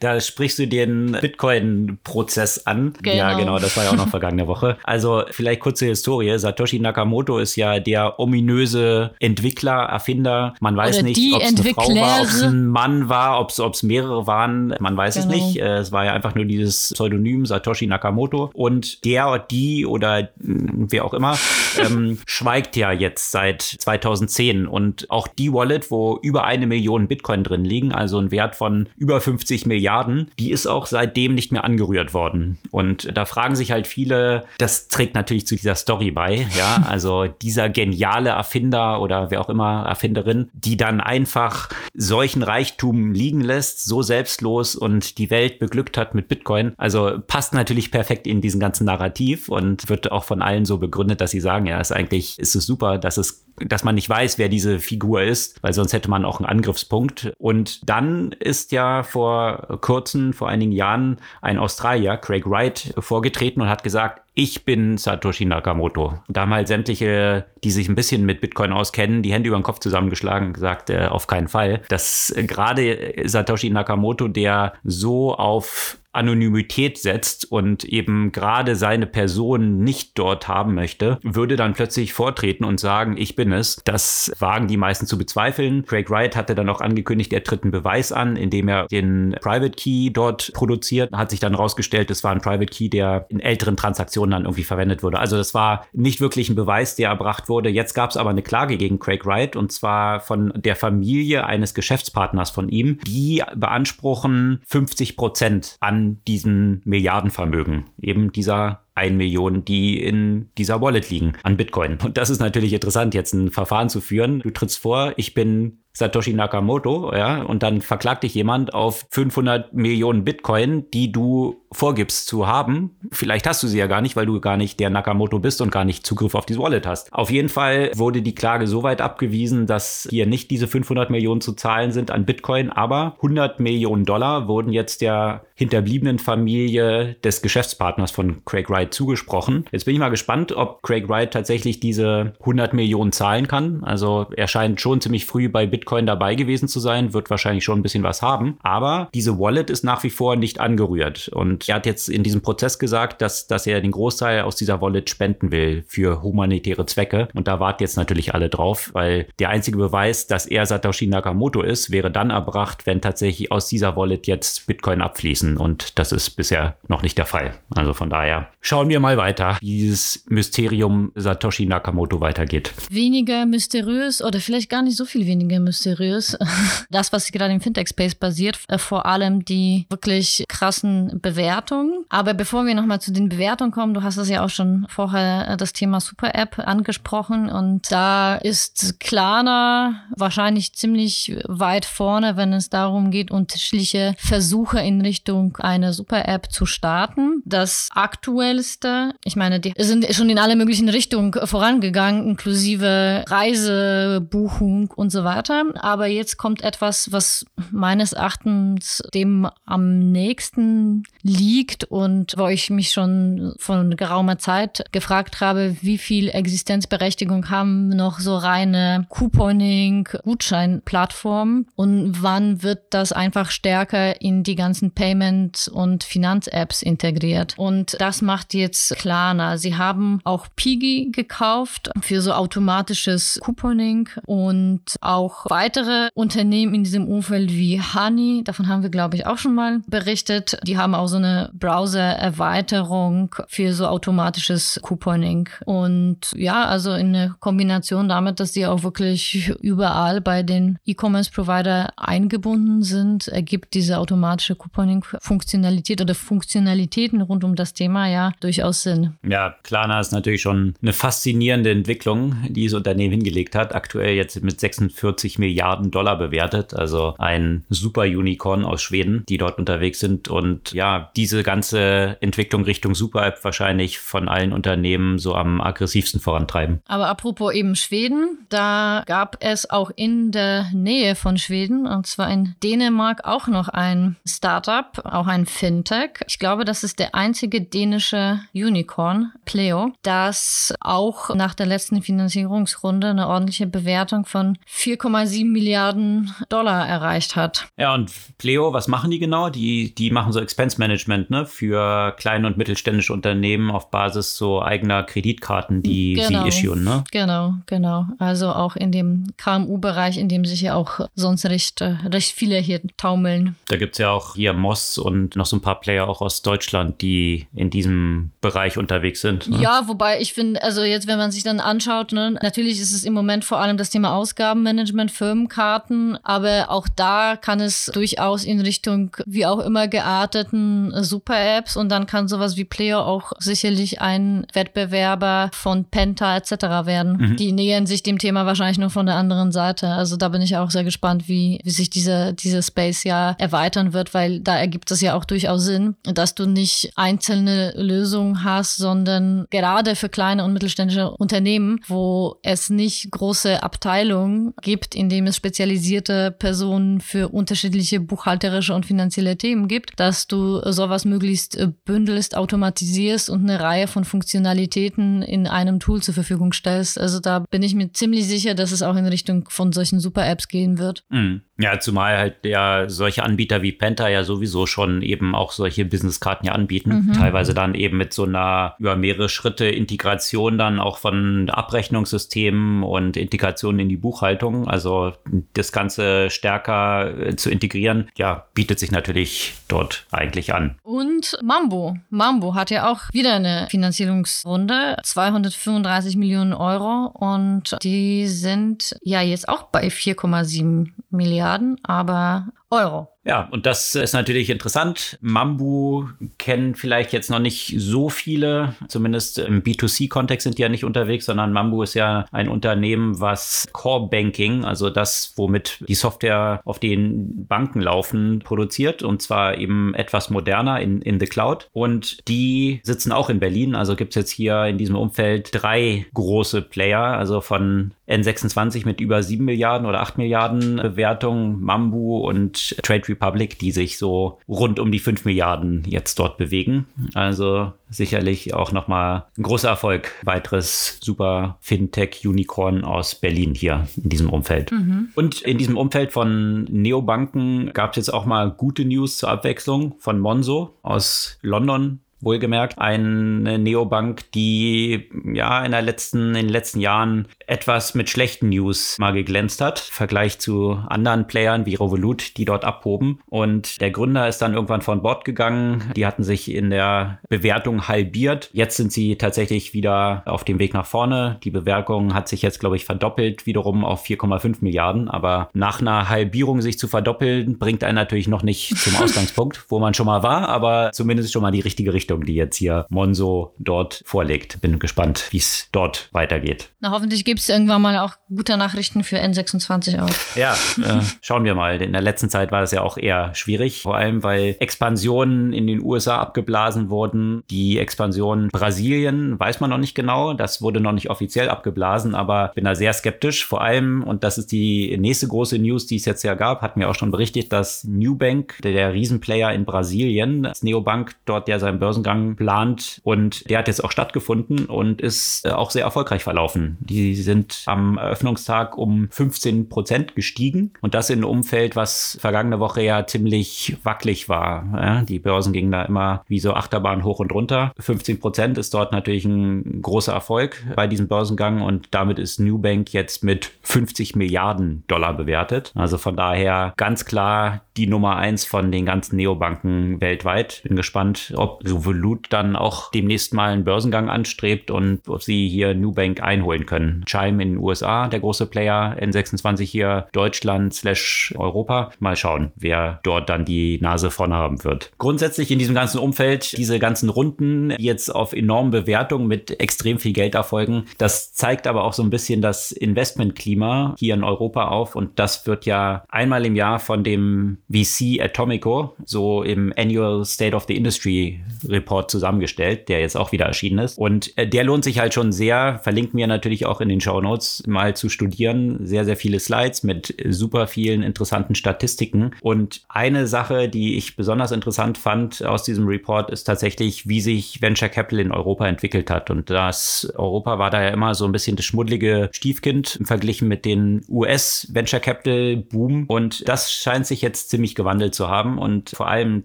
Da sprichst du den Bitcoin-Prozess an. Genau. Ja, genau, das war ja auch noch vergangene Woche. Also vielleicht kurze Historie. Satoshi Nakamoto ist ja der ominöse Entwickler, Erfinder. Man weiß Oder nicht, ob es eine Frau war, ob es ein Mann war, ob es mehrere waren. Man weiß genau. es nicht. Äh, es war ja einfach nur dieses Pseudonym Satoshi Nakamoto. Und der, die oder hm, wer auch immer, ähm, schweigt ja jetzt seit 2010. Und auch die Wallet, wo über eine Million Bitcoin drin liegen, also ein Wert von über 50 Milliarden, die ist auch seitdem nicht mehr angerührt worden. Und da fragen sich halt viele, das trägt natürlich zu dieser Story bei, ja, also dieser geniale Erfinder oder wer auch immer Erfinderin, die dann einfach solchen Reichtum liegen lässt, so selbstlos und die Welt beglückt hat mit Bitcoin. Also passt natürlich perfekt in diesen ganzen Narrativ und wird auch von allen so begründet, dass sie sagen, ja, ist eigentlich, ist es super, dass es dass man nicht weiß, wer diese Figur ist, weil sonst hätte man auch einen Angriffspunkt. Und dann ist ja vor kurzem, vor einigen Jahren, ein Australier, Craig Wright, vorgetreten und hat gesagt, ich bin Satoshi Nakamoto. Da sämtliche, die sich ein bisschen mit Bitcoin auskennen, die Hände über den Kopf zusammengeschlagen und gesagt, äh, auf keinen Fall. Dass äh, gerade Satoshi Nakamoto, der so auf Anonymität setzt und eben gerade seine Person nicht dort haben möchte, würde dann plötzlich vortreten und sagen, ich bin es. Das wagen die meisten zu bezweifeln. Craig Wright hatte dann auch angekündigt, er tritt einen Beweis an, indem er den Private Key dort produziert. Hat sich dann rausgestellt, es war ein Private Key, der in älteren Transaktionen dann irgendwie verwendet wurde. Also das war nicht wirklich ein Beweis, der erbracht wurde. Jetzt gab es aber eine Klage gegen Craig Wright und zwar von der Familie eines Geschäftspartners von ihm. Die beanspruchen 50 Prozent an diesen Milliardenvermögen, eben dieser 1 Million, die in dieser Wallet liegen an Bitcoin. Und das ist natürlich interessant, jetzt ein Verfahren zu führen. Du trittst vor, ich bin Satoshi Nakamoto, ja, und dann verklagt dich jemand auf 500 Millionen Bitcoin, die du vorgibst zu haben. Vielleicht hast du sie ja gar nicht, weil du gar nicht der Nakamoto bist und gar nicht Zugriff auf dieses Wallet hast. Auf jeden Fall wurde die Klage so weit abgewiesen, dass hier nicht diese 500 Millionen zu zahlen sind an Bitcoin, aber 100 Millionen Dollar wurden jetzt der hinterbliebenen Familie des Geschäftspartners von Craig Wright zugesprochen. Jetzt bin ich mal gespannt, ob Craig Wright tatsächlich diese 100 Millionen zahlen kann. Also er scheint schon ziemlich früh bei Bitcoin Bitcoin dabei gewesen zu sein, wird wahrscheinlich schon ein bisschen was haben. Aber diese Wallet ist nach wie vor nicht angerührt. Und er hat jetzt in diesem Prozess gesagt, dass, dass er den Großteil aus dieser Wallet spenden will für humanitäre Zwecke. Und da warten jetzt natürlich alle drauf, weil der einzige Beweis, dass er Satoshi Nakamoto ist, wäre dann erbracht, wenn tatsächlich aus dieser Wallet jetzt Bitcoin abfließen. Und das ist bisher noch nicht der Fall. Also von daher schauen wir mal weiter, wie dieses Mysterium Satoshi Nakamoto weitergeht. Weniger mysteriös oder vielleicht gar nicht so viel weniger mysteriös. Das, was gerade im Fintech-Space basiert, äh, vor allem die wirklich krassen Bewertungen. Aber bevor wir nochmal zu den Bewertungen kommen, du hast es ja auch schon vorher äh, das Thema Super-App angesprochen und da ist Klarna wahrscheinlich ziemlich weit vorne, wenn es darum geht, unterschiedliche Versuche in Richtung einer Super-App zu starten. Das aktuellste, ich meine, die sind schon in alle möglichen Richtungen vorangegangen, inklusive Reisebuchung und so weiter aber jetzt kommt etwas, was meines Erachtens dem am nächsten liegt und wo ich mich schon von geraumer Zeit gefragt habe, wie viel Existenzberechtigung haben noch so reine Couponing-Gutschein-Plattformen und wann wird das einfach stärker in die ganzen Payment- und Finanz-Apps integriert. Und das macht jetzt Klarna. Sie haben auch Piggy gekauft für so automatisches Couponing und auch weitere Unternehmen in diesem Umfeld wie Honey, davon haben wir, glaube ich, auch schon mal berichtet. Die haben auch so eine Browser-Erweiterung für so automatisches Couponing. Und ja, also in der Kombination damit, dass die auch wirklich überall bei den E-Commerce-Provider eingebunden sind, ergibt diese automatische Couponing-Funktionalität oder Funktionalitäten rund um das Thema ja durchaus Sinn. Ja, Klarna ist natürlich schon eine faszinierende Entwicklung, die das Unternehmen hingelegt hat. Aktuell jetzt mit 46 Milliarden Dollar bewertet, also ein super Unicorn aus Schweden, die dort unterwegs sind und ja, diese ganze Entwicklung Richtung Super App wahrscheinlich von allen Unternehmen so am aggressivsten vorantreiben. Aber apropos eben Schweden, da gab es auch in der Nähe von Schweden, und zwar in Dänemark, auch noch ein Startup, auch ein Fintech. Ich glaube, das ist der einzige dänische Unicorn, Pleo, das auch nach der letzten Finanzierungsrunde eine ordentliche Bewertung von 4,7 Milliarden Dollar erreicht hat. Ja, und Pleo, was machen die genau? Die, die machen so Expense Management ne, für kleine und mittelständische Unternehmen auf Basis so eigener Kreditkarten, die genau. sie issuen. Ne? Genau, genau. Also auch in dem KMU-Bereich, in dem sich ja auch sonst recht, äh, recht viele hier taumeln. Da gibt es ja auch hier Moss und noch so ein paar Player auch aus Deutschland, die in diesem Bereich unterwegs sind. Ne? Ja, wobei ich finde, also jetzt, wenn man sich dann anschaut, ne, natürlich ist es im Moment vor allem das Thema Ausgabenmanagement, Firmenkarten, aber auch da kann es durchaus in Richtung wie auch immer gearteten Super-Apps und dann kann sowas wie Player auch sicherlich ein Wettbewerber von Penta etc. werden. Mhm. Die nähern sich dem Thema wahrscheinlich nur von der anderen Seite. Also da bin ich auch sehr gespannt, wie, wie sich diese, diese Space ja erweitern wird, weil da ergibt es ja auch durchaus Sinn, dass du nicht einzelne Lösungen hast, sondern gerade für kleine und mittelständische Unternehmen, wo es nicht große Abteilungen gibt, in dem es spezialisierte Personen für unterschiedliche buchhalterische und finanzielle Themen gibt, dass du sowas möglichst äh, bündelst, automatisierst und eine Reihe von Funktionalitäten in einem Tool zur Verfügung stellst. Also da bin ich mir ziemlich sicher, dass es auch in Richtung von solchen Super-Apps gehen wird. Mhm. Ja, zumal halt ja solche Anbieter wie Penta ja sowieso schon eben auch solche Businesskarten ja anbieten. Mhm. Teilweise dann eben mit so einer über mehrere Schritte Integration dann auch von Abrechnungssystemen und Integration in die Buchhaltung. Also das Ganze stärker äh, zu integrieren, ja, bietet sich natürlich dort eigentlich an. Und Mambo. Mambo hat ja auch wieder eine Finanzierungsrunde, 235 Millionen Euro. Und die sind ja jetzt auch bei 4,7 Milliarden, aber Euro. Ja, und das ist natürlich interessant. Mambu kennen vielleicht jetzt noch nicht so viele, zumindest im B2C-Kontext sind die ja nicht unterwegs, sondern Mambu ist ja ein Unternehmen, was Core Banking, also das, womit die Software auf den Banken laufen, produziert und zwar eben etwas moderner in, in the Cloud. Und die sitzen auch in Berlin, also gibt es jetzt hier in diesem Umfeld drei große Player, also von N26 mit über 7 Milliarden oder 8 Milliarden Bewertung, Mambu und Trade Republic, die sich so rund um die 5 Milliarden jetzt dort bewegen. Also sicherlich auch nochmal ein großer Erfolg. Weiteres super Fintech-Unicorn aus Berlin hier in diesem Umfeld. Mhm. Und in diesem Umfeld von Neobanken gab es jetzt auch mal gute News zur Abwechslung von Monzo aus London Wohlgemerkt eine Neobank, die ja in, der letzten, in den letzten Jahren etwas mit schlechten News mal geglänzt hat, im Vergleich zu anderen Playern wie Revolut, die dort abhoben. Und der Gründer ist dann irgendwann von Bord gegangen. Die hatten sich in der Bewertung halbiert. Jetzt sind sie tatsächlich wieder auf dem Weg nach vorne. Die Bewertung hat sich jetzt, glaube ich, verdoppelt, wiederum auf 4,5 Milliarden. Aber nach einer Halbierung sich zu verdoppeln, bringt einen natürlich noch nicht zum Ausgangspunkt, wo man schon mal war, aber zumindest schon mal die richtige Richtung. Die jetzt hier Monzo dort vorlegt. Bin gespannt, wie es dort weitergeht. Na, hoffentlich gibt es irgendwann mal auch gute Nachrichten für N26 auch. Ja, äh, schauen wir mal. In der letzten Zeit war es ja auch eher schwierig, vor allem weil Expansionen in den USA abgeblasen wurden. Die Expansion Brasilien weiß man noch nicht genau. Das wurde noch nicht offiziell abgeblasen, aber bin da sehr skeptisch. Vor allem, und das ist die nächste große News, die es jetzt ja gab, hat mir auch schon berichtet, dass Newbank, der, der Riesenplayer in Brasilien, das Neobank dort, der sein Börsen Börsengang plant. Und der hat jetzt auch stattgefunden und ist äh, auch sehr erfolgreich verlaufen. Die sind am Eröffnungstag um 15 Prozent gestiegen und das in einem Umfeld, was vergangene Woche ja ziemlich wackelig war. Die Börsen gingen da immer wie so Achterbahn hoch und runter. 15 Prozent ist dort natürlich ein großer Erfolg bei diesem Börsengang und damit ist Newbank jetzt mit 50 Milliarden Dollar bewertet. Also von daher ganz klar die Nummer eins von den ganzen Neobanken weltweit. Bin gespannt, ob Revolut dann auch demnächst mal einen Börsengang anstrebt und ob sie hier Newbank einholen können. Chime in den USA, der große Player, N26 hier Deutschland slash Europa. Mal schauen, wer dort dann die Nase vorne haben wird. Grundsätzlich in diesem ganzen Umfeld, diese ganzen Runden, die jetzt auf enormen Bewertungen mit extrem viel Geld erfolgen, das zeigt aber auch so ein bisschen das Investmentklima hier in Europa auf und das wird ja einmal im Jahr von dem VC Atomico, so im Annual State of the Industry Report zusammengestellt, der jetzt auch wieder erschienen ist. Und äh, der lohnt sich halt schon sehr, verlinken wir natürlich auch in den Show Notes, mal zu studieren. Sehr, sehr viele Slides mit super vielen interessanten Statistiken. Und eine Sache, die ich besonders interessant fand aus diesem Report, ist tatsächlich, wie sich Venture Capital in Europa entwickelt hat. Und das Europa war da ja immer so ein bisschen das schmuddelige Stiefkind im Verglichen mit den US Venture Capital Boom. Und das scheint sich jetzt ziemlich gewandelt zu haben. Und vor allem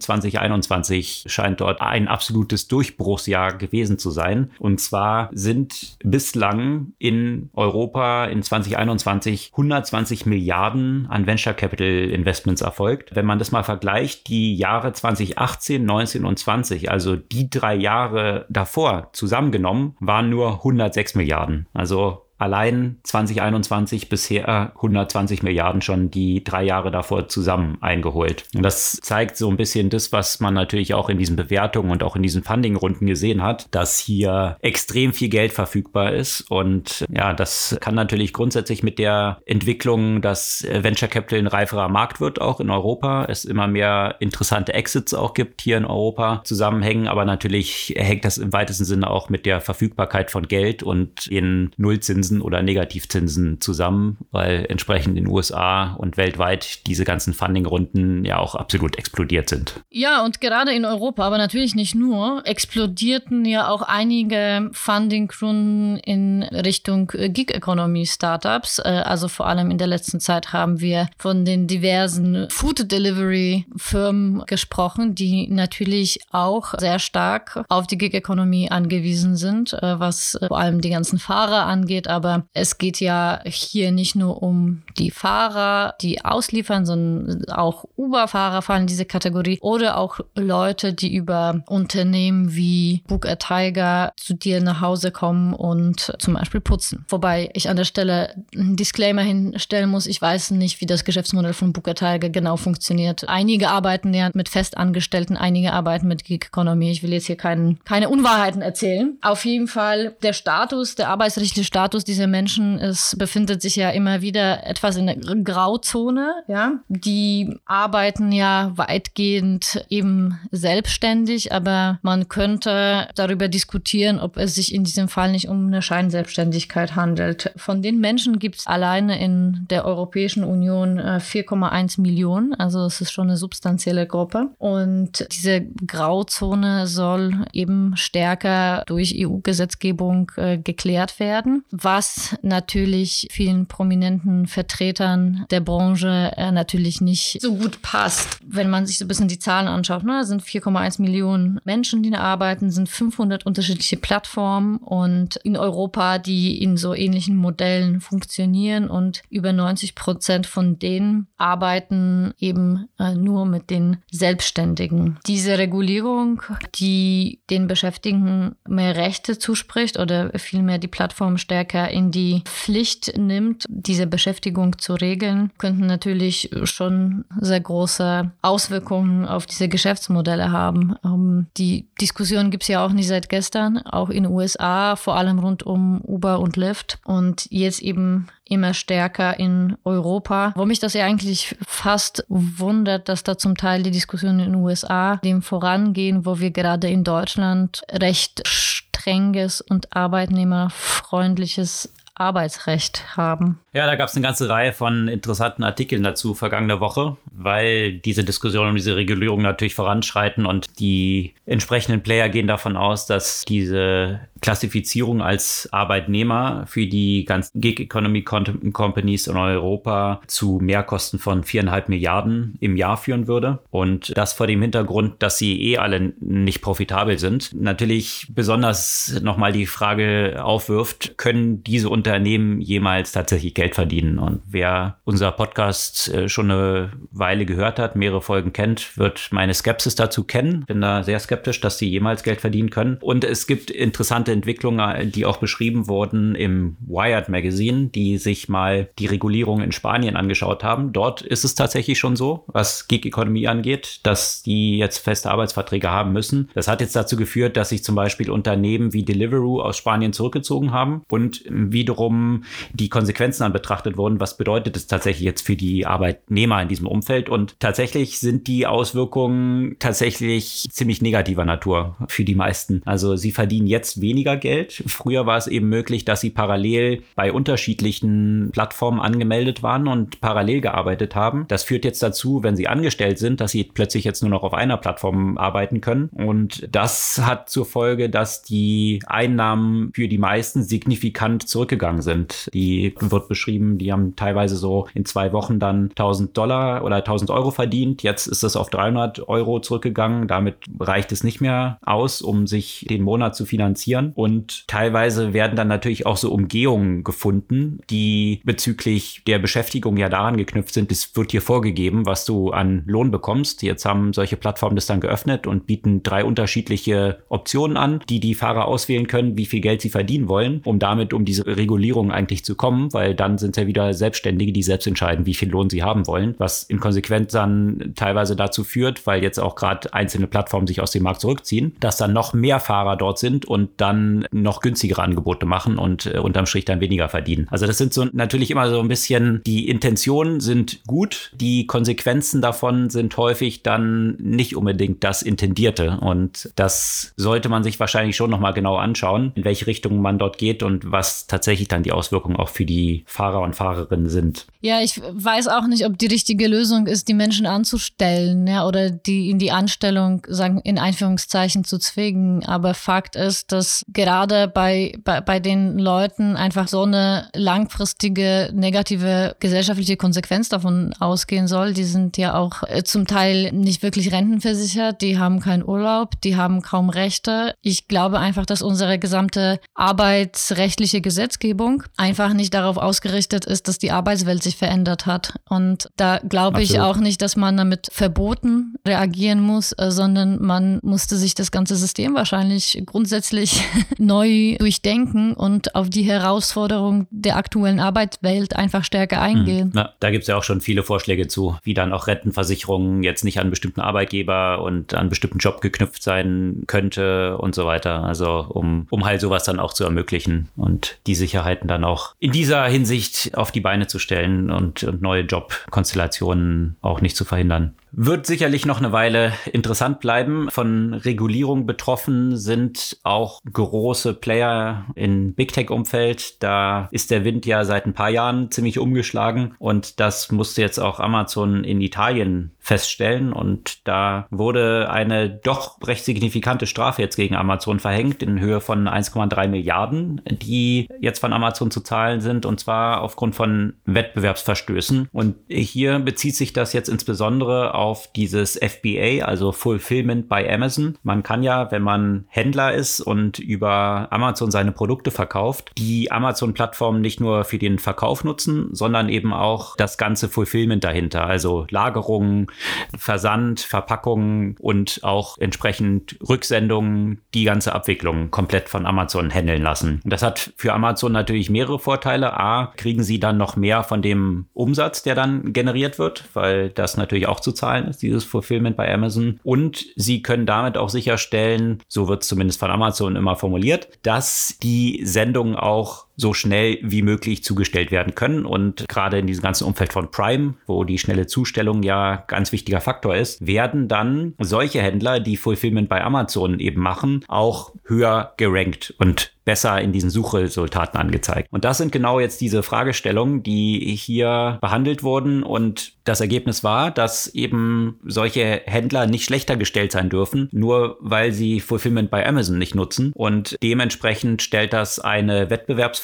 2021 scheint dort ein absolutes Durchbruchsjahr gewesen zu sein. Und zwar sind bislang in Europa in 2021 120 Milliarden an Venture Capital Investments erfolgt. Wenn man das mal vergleicht, die Jahre 2018, 19 und 20, also die drei Jahre davor zusammengenommen, waren nur 106 Milliarden. Also allein 2021 bisher 120 Milliarden schon die drei Jahre davor zusammen eingeholt. Und das zeigt so ein bisschen das, was man natürlich auch in diesen Bewertungen und auch in diesen Funding-Runden gesehen hat, dass hier extrem viel Geld verfügbar ist. Und ja, das kann natürlich grundsätzlich mit der Entwicklung, dass Venture Capital ein reiferer Markt wird, auch in Europa. Es immer mehr interessante Exits auch gibt hier in Europa zusammenhängen. Aber natürlich hängt das im weitesten Sinne auch mit der Verfügbarkeit von Geld und den Nullzinsen Zinsen oder Negativzinsen zusammen, weil entsprechend in den USA und weltweit diese ganzen Funding-Runden ja auch absolut explodiert sind. Ja, und gerade in Europa, aber natürlich nicht nur, explodierten ja auch einige Funding-Runden in Richtung Gig-Economy-Startups. Äh, also vor allem in der letzten Zeit haben wir von den diversen Food-Delivery-Firmen gesprochen, die natürlich auch sehr stark auf die Gig-Economy angewiesen sind, äh, was vor allem die ganzen Fahrer angeht. Aber es geht ja hier nicht nur um die Fahrer, die ausliefern, sondern auch Uber-Fahrer fallen in diese Kategorie oder auch Leute, die über Unternehmen wie Book a Tiger zu dir nach Hause kommen und zum Beispiel putzen. Wobei ich an der Stelle einen Disclaimer hinstellen muss. Ich weiß nicht, wie das Geschäftsmodell von Book a Tiger genau funktioniert. Einige arbeiten ja mit Festangestellten, einige arbeiten mit Gig Economy. Ich will jetzt hier kein, keine Unwahrheiten erzählen. Auf jeden Fall der Status, der arbeitsrechtliche Status dieser Menschen ist, befindet sich ja immer wieder etwas in der Grauzone. Ja, die arbeiten ja weitgehend eben selbstständig, aber man könnte darüber diskutieren, ob es sich in diesem Fall nicht um eine Scheinselbstständigkeit handelt. Von den Menschen gibt es alleine in der Europäischen Union 4,1 äh, Millionen, also es ist schon eine substanzielle Gruppe. Und diese Grauzone soll eben stärker durch EU-Gesetzgebung äh, geklärt werden, was natürlich vielen prominenten Vertretern der Branche äh, natürlich nicht so gut passt. Wenn man sich so ein bisschen die Zahlen anschaut, ne, sind 4,1 Millionen Menschen, die da arbeiten, sind 500 unterschiedliche Plattformen und in Europa, die in so ähnlichen Modellen funktionieren und über 90 Prozent von denen arbeiten eben äh, nur mit den Selbstständigen. Diese Regulierung, die den Beschäftigten mehr Rechte zuspricht oder vielmehr die Plattform stärker in die Pflicht nimmt, diese Beschäftigung zu regeln, könnten natürlich schon sehr große Auswirkungen auf diese Geschäftsmodelle haben. Ähm, die Diskussion gibt es ja auch nicht seit gestern, auch in den USA, vor allem rund um Uber und Lyft und jetzt eben immer stärker in Europa. Wo mich das ja eigentlich fast wundert, dass da zum Teil die Diskussionen in den USA dem vorangehen, wo wir gerade in Deutschland recht strenges und arbeitnehmerfreundliches Arbeitsrecht haben. Ja, da gab es eine ganze Reihe von interessanten Artikeln dazu vergangene Woche, weil diese Diskussion um diese Regulierung natürlich voranschreiten und die entsprechenden Player gehen davon aus, dass diese Klassifizierung als Arbeitnehmer für die ganzen Gig Economy Companies in Europa zu Mehrkosten von viereinhalb Milliarden im Jahr führen würde. Und das vor dem Hintergrund, dass sie eh alle nicht profitabel sind. Natürlich besonders nochmal die Frage aufwirft, können diese Unternehmen jemals tatsächlich Geld verdienen? Und wer unser Podcast äh, schon eine Weile gehört hat, mehrere Folgen kennt, wird meine Skepsis dazu kennen. Bin da sehr skeptisch, dass sie jemals Geld verdienen können. Und es gibt interessante Entwicklungen, die auch beschrieben wurden im Wired Magazine, die sich mal die Regulierung in Spanien angeschaut haben. Dort ist es tatsächlich schon so, was Gig Economy angeht, dass die jetzt feste Arbeitsverträge haben müssen. Das hat jetzt dazu geführt, dass sich zum Beispiel Unternehmen wie Deliveroo aus Spanien zurückgezogen haben und wiederum die Konsequenzen an betrachtet wurden. Was bedeutet es tatsächlich jetzt für die Arbeitnehmer in diesem Umfeld? Und tatsächlich sind die Auswirkungen tatsächlich ziemlich negativer Natur für die meisten. Also sie verdienen jetzt weniger Geld. Früher war es eben möglich, dass sie parallel bei unterschiedlichen Plattformen angemeldet waren und parallel gearbeitet haben. Das führt jetzt dazu, wenn sie angestellt sind, dass sie plötzlich jetzt nur noch auf einer Plattform arbeiten können. Und das hat zur Folge, dass die Einnahmen für die meisten signifikant zurückgegangen sind. Die wird beschrieben, die haben teilweise so in zwei Wochen dann 1000 Dollar oder 1000 Euro verdient. Jetzt ist es auf 300 Euro zurückgegangen. Damit reicht es nicht mehr aus, um sich den Monat zu finanzieren. Und teilweise werden dann natürlich auch so Umgehungen gefunden, die bezüglich der Beschäftigung ja daran geknüpft sind, es wird hier vorgegeben, was du an Lohn bekommst. Jetzt haben solche Plattformen das dann geöffnet und bieten drei unterschiedliche Optionen an, die die Fahrer auswählen können, wie viel Geld sie verdienen wollen, um damit um diese Regulierung eigentlich zu kommen, weil dann dann sind es ja wieder Selbstständige, die selbst entscheiden, wie viel Lohn sie haben wollen, was in Konsequenz dann teilweise dazu führt, weil jetzt auch gerade einzelne Plattformen sich aus dem Markt zurückziehen, dass dann noch mehr Fahrer dort sind und dann noch günstigere Angebote machen und äh, unterm Strich dann weniger verdienen. Also das sind so natürlich immer so ein bisschen, die Intentionen sind gut, die Konsequenzen davon sind häufig dann nicht unbedingt das Intendierte und das sollte man sich wahrscheinlich schon nochmal genau anschauen, in welche Richtung man dort geht und was tatsächlich dann die Auswirkungen auch für die Fahrer und Fahrerinnen sind. Ja, ich weiß auch nicht, ob die richtige Lösung ist, die Menschen anzustellen, ja, oder die in die Anstellung, sagen, in Einführungszeichen zu zwingen. Aber Fakt ist, dass gerade bei, bei, bei den Leuten einfach so eine langfristige negative gesellschaftliche Konsequenz davon ausgehen soll. Die sind ja auch äh, zum Teil nicht wirklich rentenversichert, die haben keinen Urlaub, die haben kaum Rechte. Ich glaube einfach, dass unsere gesamte arbeitsrechtliche Gesetzgebung einfach nicht darauf ausgerichtet ist, dass die Arbeitswelt sich verändert hat. Und da glaube ich auch nicht, dass man damit verboten reagieren muss, äh, sondern man musste sich das ganze System wahrscheinlich grundsätzlich neu durchdenken und auf die Herausforderung der aktuellen Arbeitswelt einfach stärker eingehen. Na, da gibt es ja auch schon viele Vorschläge zu, wie dann auch Rentenversicherungen jetzt nicht an bestimmten Arbeitgeber und an bestimmten Job geknüpft sein könnte und so weiter. Also um, um halt sowas dann auch zu ermöglichen und die Sicherheiten dann auch in dieser Hinsicht auf die Beine zu stellen und, und neue Jobkonstellationen auch nicht zu verhindern. Wird sicherlich noch eine Weile interessant bleiben. Von Regulierung betroffen sind auch große Player im Big Tech-Umfeld. Da ist der Wind ja seit ein paar Jahren ziemlich umgeschlagen und das musste jetzt auch Amazon in Italien feststellen. Und da wurde eine doch recht signifikante Strafe jetzt gegen Amazon verhängt in Höhe von 1,3 Milliarden, die jetzt von Amazon zu zahlen sind und zwar aufgrund von Wettbewerbsverstößen. Und hier bezieht sich das jetzt insbesondere auf dieses FBA, also Fulfillment by Amazon. Man kann ja, wenn man Händler ist und über Amazon seine Produkte verkauft, die Amazon-Plattform nicht nur für den Verkauf nutzen, sondern eben auch das ganze Fulfillment dahinter, also Lagerung, Versand, Verpackungen und auch entsprechend Rücksendungen, die ganze Abwicklung komplett von Amazon handeln lassen. Und das hat für Amazon natürlich mehrere Vorteile. A, kriegen sie dann noch mehr von dem Umsatz, der dann generiert wird, weil das natürlich auch zu zahlen ist, dieses Fulfillment bei Amazon. Und sie können damit auch sicherstellen, so wird es zumindest von Amazon immer formuliert, dass die Sendungen auch so schnell wie möglich zugestellt werden können. Und gerade in diesem ganzen Umfeld von Prime, wo die schnelle Zustellung ja ganz wichtiger Faktor ist, werden dann solche Händler, die Fulfillment bei Amazon eben machen, auch höher gerankt und besser in diesen Suchresultaten angezeigt. Und das sind genau jetzt diese Fragestellungen, die hier behandelt wurden. Und das Ergebnis war, dass eben solche Händler nicht schlechter gestellt sein dürfen, nur weil sie Fulfillment bei Amazon nicht nutzen. Und dementsprechend stellt das eine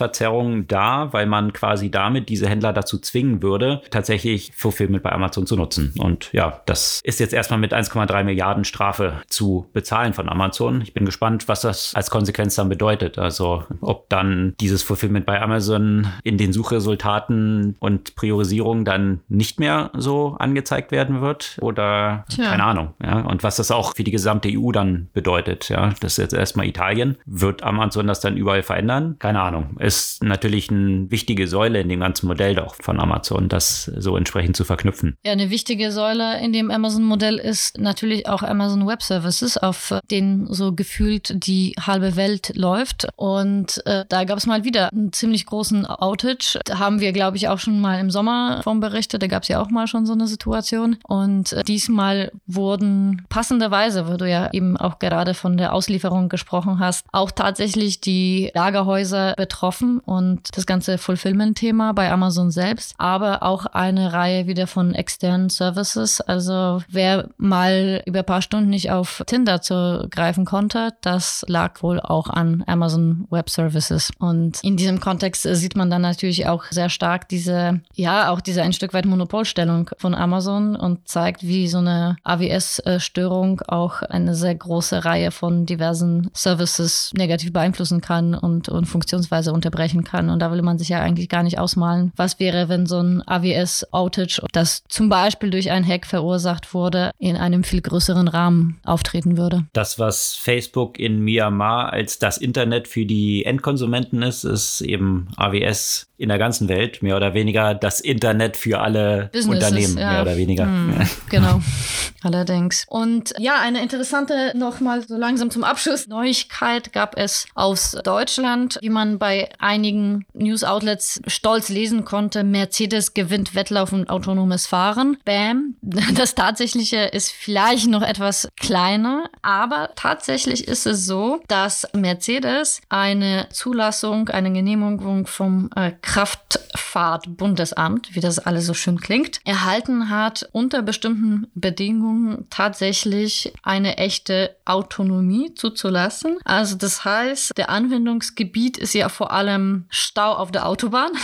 Wettbewerbsverzerrung dar, weil man quasi damit diese Händler dazu zwingen würde, tatsächlich Fulfillment bei Amazon zu nutzen. Und ja, das ist jetzt erstmal mit 1,3 Milliarden Strafe zu bezahlen von Amazon. Ich bin gespannt, was das als Konsequenz dann bedeutet. Also ob dann dieses Fulfillment bei Amazon in den Suchresultaten und Priorisierung dann nicht mehr so angezeigt werden wird oder Tja. keine Ahnung. Ja. Und was das auch für die gesamte EU dann bedeutet. Ja, das ist jetzt erstmal Italien. Wird Amazon das dann überall verändern? Keine Ahnung. Ist natürlich eine wichtige Säule in dem ganzen Modell doch von Amazon, das so entsprechend zu verknüpfen. Ja, eine wichtige Säule in dem Amazon-Modell ist natürlich auch Amazon Web Services, auf denen so gefühlt die halbe Welt läuft. Und äh, da gab es mal wieder einen ziemlich großen Outage. Da haben wir, glaube ich, auch schon mal im Sommer vom berichtet. Da gab es ja auch mal schon so eine Situation. Und äh, diesmal wurden passenderweise, wo du ja eben auch gerade von der Auslieferung gesprochen hast, auch tatsächlich die Lagerhäuser betroffen und das ganze Fulfillment-Thema bei Amazon selbst, aber auch eine Reihe wieder von externen Services. Also wer mal über ein paar Stunden nicht auf Tinder zugreifen konnte, das lag wohl auch an Amazon Web Services. Und in diesem Kontext äh, sieht man dann natürlich auch sehr stark diese, ja, auch diese ein Stück weit Monopolstellung von Amazon und zeigt, wie so eine AWS-Störung auch eine sehr große Reihe von diversen Services negativ beeinflussen kann und, und Funktionsweise unterbrechen kann. Und da will man sich ja eigentlich gar nicht ausmalen, was wäre, wenn so ein AWS-Outage, das zum Beispiel durch einen Hack verursacht wurde, in einem viel größeren Rahmen auftreten würde. Das, was Facebook in Myanmar als das Internet für die Endkonsumenten ist, ist eben AWS in der ganzen Welt, mehr oder weniger das Internet für alle Businesses, Unternehmen, ja. mehr oder weniger. Hm, genau. Allerdings. Und ja, eine interessante, nochmal so langsam zum Abschluss, Neuigkeit gab es aus Deutschland, wie man bei einigen News-Outlets stolz lesen konnte. Mercedes gewinnt Wettlauf und autonomes Fahren. Bam. Das Tatsächliche ist vielleicht noch etwas kleiner, aber tatsächlich ist es so, dass Mercedes eine Zulassung, eine Genehmigung vom äh, Kraftfahrtbundesamt, wie das alles so schön klingt, erhalten hat unter bestimmten Bedingungen tatsächlich eine echte Autonomie zuzulassen. Also das heißt, der Anwendungsgebiet ist ja vor allem Stau auf der Autobahn.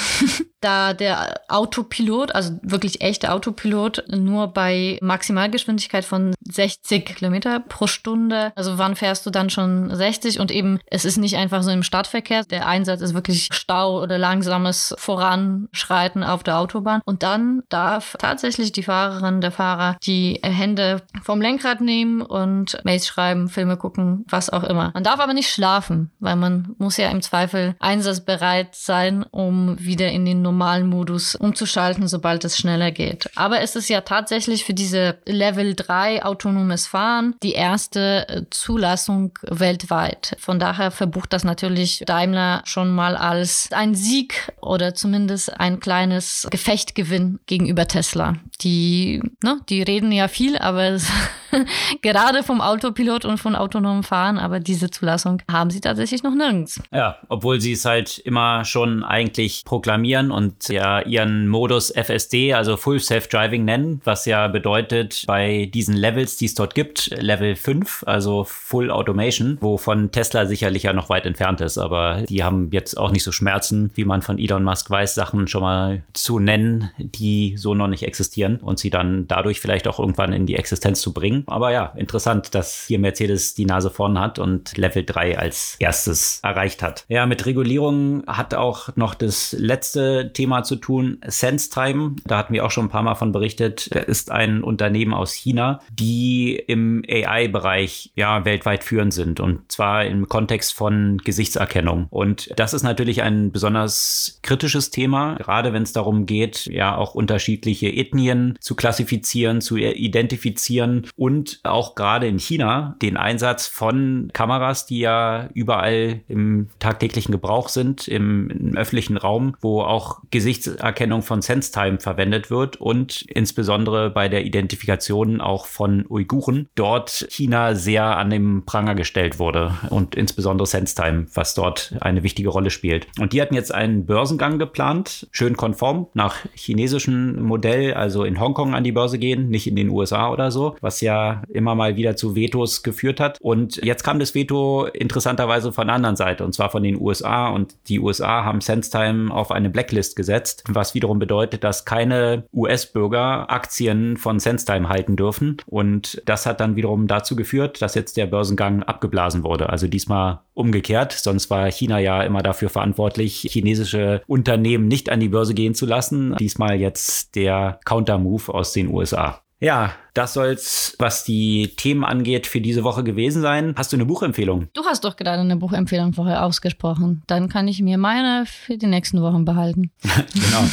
da der Autopilot, also wirklich echter Autopilot, nur bei Maximalgeschwindigkeit von 60 Kilometer pro Stunde. Also wann fährst du dann schon 60? Und eben, es ist nicht einfach so im Stadtverkehr. Der Einsatz ist wirklich Stau oder langsames Voranschreiten auf der Autobahn. Und dann darf tatsächlich die Fahrerin, der Fahrer die Hände vom Lenkrad nehmen und Mails schreiben, Filme gucken, was auch immer. Man darf aber nicht schlafen, weil man muss ja im Zweifel einsatzbereit sein, um wieder in den normalen Modus umzuschalten, sobald es schneller geht. Aber es ist ja tatsächlich für diese Level 3 autonomes Fahren die erste äh, Zulassung weltweit. Von daher verbucht das natürlich Daimler schon mal als ein Sieg oder zumindest ein kleines Gefechtgewinn gegenüber Tesla. Die, ne, die reden ja viel, aber gerade vom Autopilot und von autonomem Fahren, aber diese Zulassung haben sie tatsächlich noch nirgends. Ja, obwohl sie es halt immer schon eigentlich proklamieren und ja ihren Modus FSD, also Full Self-Driving nennen, was ja bedeutet, bei diesen Levels, die es dort gibt, Level 5, also Full Automation, wovon Tesla sicherlich ja noch weit entfernt ist, aber die haben jetzt auch nicht so Schmerzen, wie man von Elon Musk weiß, Sachen schon mal zu nennen, die so noch nicht existieren und sie dann dadurch vielleicht auch irgendwann in die Existenz zu bringen. Aber ja, interessant, dass hier Mercedes die Nase vorn hat und Level 3 als erstes erreicht hat. Ja, mit Regulierung hat auch noch das letzte Thema zu tun, SenseTime. Da hatten wir auch schon ein paar Mal von berichtet. Da ist ein Unternehmen aus China, die im AI-Bereich ja weltweit führend sind und zwar im Kontext von Gesichtserkennung. Und das ist natürlich ein besonders kritisches Thema, gerade wenn es darum geht, ja auch unterschiedliche Ethnien zu klassifizieren, zu identifizieren und auch gerade in China den Einsatz von Kameras, die ja überall im tagtäglichen Gebrauch sind, im, im öffentlichen Raum, wo auch Gesichtserkennung von SenseTime verwendet wird und insbesondere bei der Identifikation auch von Uiguren dort China sehr an den Pranger gestellt wurde und insbesondere SenseTime, was dort eine wichtige Rolle spielt. Und die hatten jetzt einen Börsengang geplant, schön konform nach chinesischem Modell, also in Hongkong an die Börse gehen, nicht in den USA oder so, was ja immer mal wieder zu Vetos geführt hat. Und jetzt kam das Veto interessanterweise von der anderen Seite, und zwar von den USA. Und die USA haben SenseTime auf eine Blacklist gesetzt, was wiederum bedeutet, dass keine US-Bürger Aktien von SenseTime halten dürfen. Und das hat dann wiederum dazu geführt, dass jetzt der Börsengang abgeblasen wurde. Also diesmal umgekehrt. Sonst war China ja immer dafür verantwortlich, chinesische Unternehmen nicht an die Börse gehen zu lassen. Diesmal jetzt der Countermove aus den USA. Ja, das soll's, was die Themen angeht, für diese Woche gewesen sein. Hast du eine Buchempfehlung? Du hast doch gerade eine Buchempfehlung vorher ausgesprochen. Dann kann ich mir meine für die nächsten Wochen behalten. genau.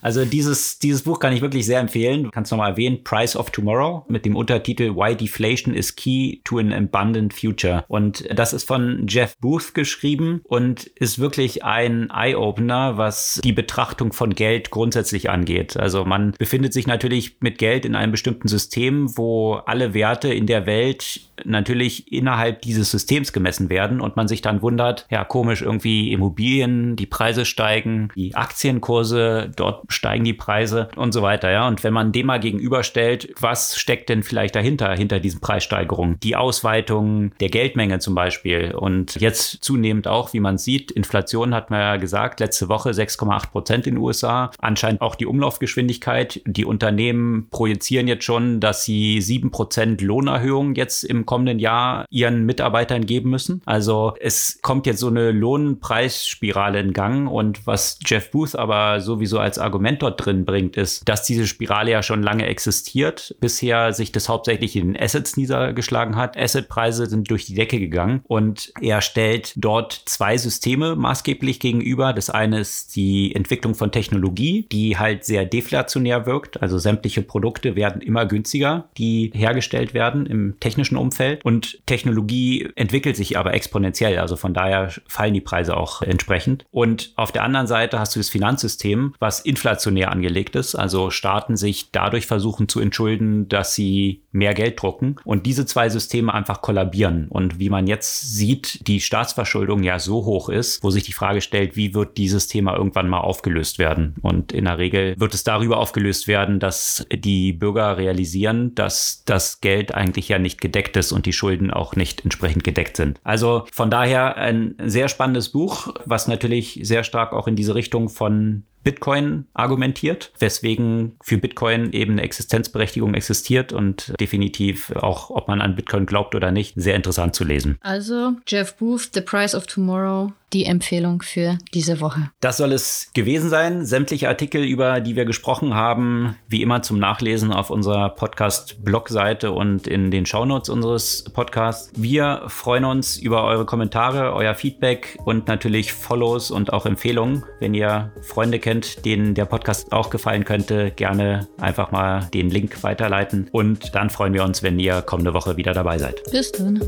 Also dieses, dieses Buch kann ich wirklich sehr empfehlen. Du kannst nochmal erwähnen, Price of Tomorrow mit dem Untertitel Why Deflation is Key to an Abundant Future. Und das ist von Jeff Booth geschrieben und ist wirklich ein Eye-Opener, was die Betrachtung von Geld grundsätzlich angeht. Also man befindet sich natürlich mit Geld in einem bestimmten System System, wo alle Werte in der Welt natürlich innerhalb dieses Systems gemessen werden und man sich dann wundert, ja komisch, irgendwie Immobilien, die Preise steigen, die Aktienkurse, dort steigen die Preise und so weiter, ja. Und wenn man dem mal gegenüberstellt, was steckt denn vielleicht dahinter, hinter diesen Preissteigerungen? Die Ausweitung der Geldmenge zum Beispiel und jetzt zunehmend auch, wie man sieht, Inflation hat man ja gesagt, letzte Woche 6,8 Prozent in den USA, anscheinend auch die Umlaufgeschwindigkeit. Die Unternehmen projizieren jetzt schon, dass dass sie 7% Lohnerhöhung jetzt im kommenden Jahr ihren Mitarbeitern geben müssen. Also es kommt jetzt so eine Lohnpreisspirale in Gang und was Jeff Booth aber sowieso als Argument dort drin bringt, ist, dass diese Spirale ja schon lange existiert. Bisher sich das hauptsächlich in den Assets niedergeschlagen hat. Assetpreise sind durch die Decke gegangen und er stellt dort zwei Systeme maßgeblich gegenüber. Das eine ist die Entwicklung von Technologie, die halt sehr deflationär wirkt. Also sämtliche Produkte werden immer günstiger, die hergestellt werden im technischen Umfeld. Und Technologie entwickelt sich aber exponentiell. Also von daher fallen die Preise auch entsprechend. Und auf der anderen Seite hast du das Finanzsystem, was inflationär angelegt ist. Also Staaten sich dadurch versuchen zu entschulden, dass sie mehr Geld drucken und diese zwei Systeme einfach kollabieren. Und wie man jetzt sieht, die Staatsverschuldung ja so hoch ist, wo sich die Frage stellt, wie wird dieses Thema irgendwann mal aufgelöst werden? Und in der Regel wird es darüber aufgelöst werden, dass die Bürger realisieren, dass das Geld eigentlich ja nicht gedeckt ist und die Schulden auch nicht entsprechend gedeckt sind. Also von daher ein sehr spannendes Buch, was natürlich sehr stark auch in diese Richtung von Bitcoin argumentiert, weswegen für Bitcoin eben eine Existenzberechtigung existiert und definitiv auch, ob man an Bitcoin glaubt oder nicht, sehr interessant zu lesen. Also Jeff Booth, The Price of Tomorrow, die Empfehlung für diese Woche. Das soll es gewesen sein. Sämtliche Artikel, über die wir gesprochen haben, wie immer zum Nachlesen auf unserer Podcast-Blogseite und in den Shownotes unseres Podcasts. Wir freuen uns über eure Kommentare, euer Feedback und natürlich Follows und auch Empfehlungen. Wenn ihr Freunde kennt, denen der Podcast auch gefallen könnte, gerne einfach mal den Link weiterleiten. Und dann freuen wir uns, wenn ihr kommende Woche wieder dabei seid. Bis dann.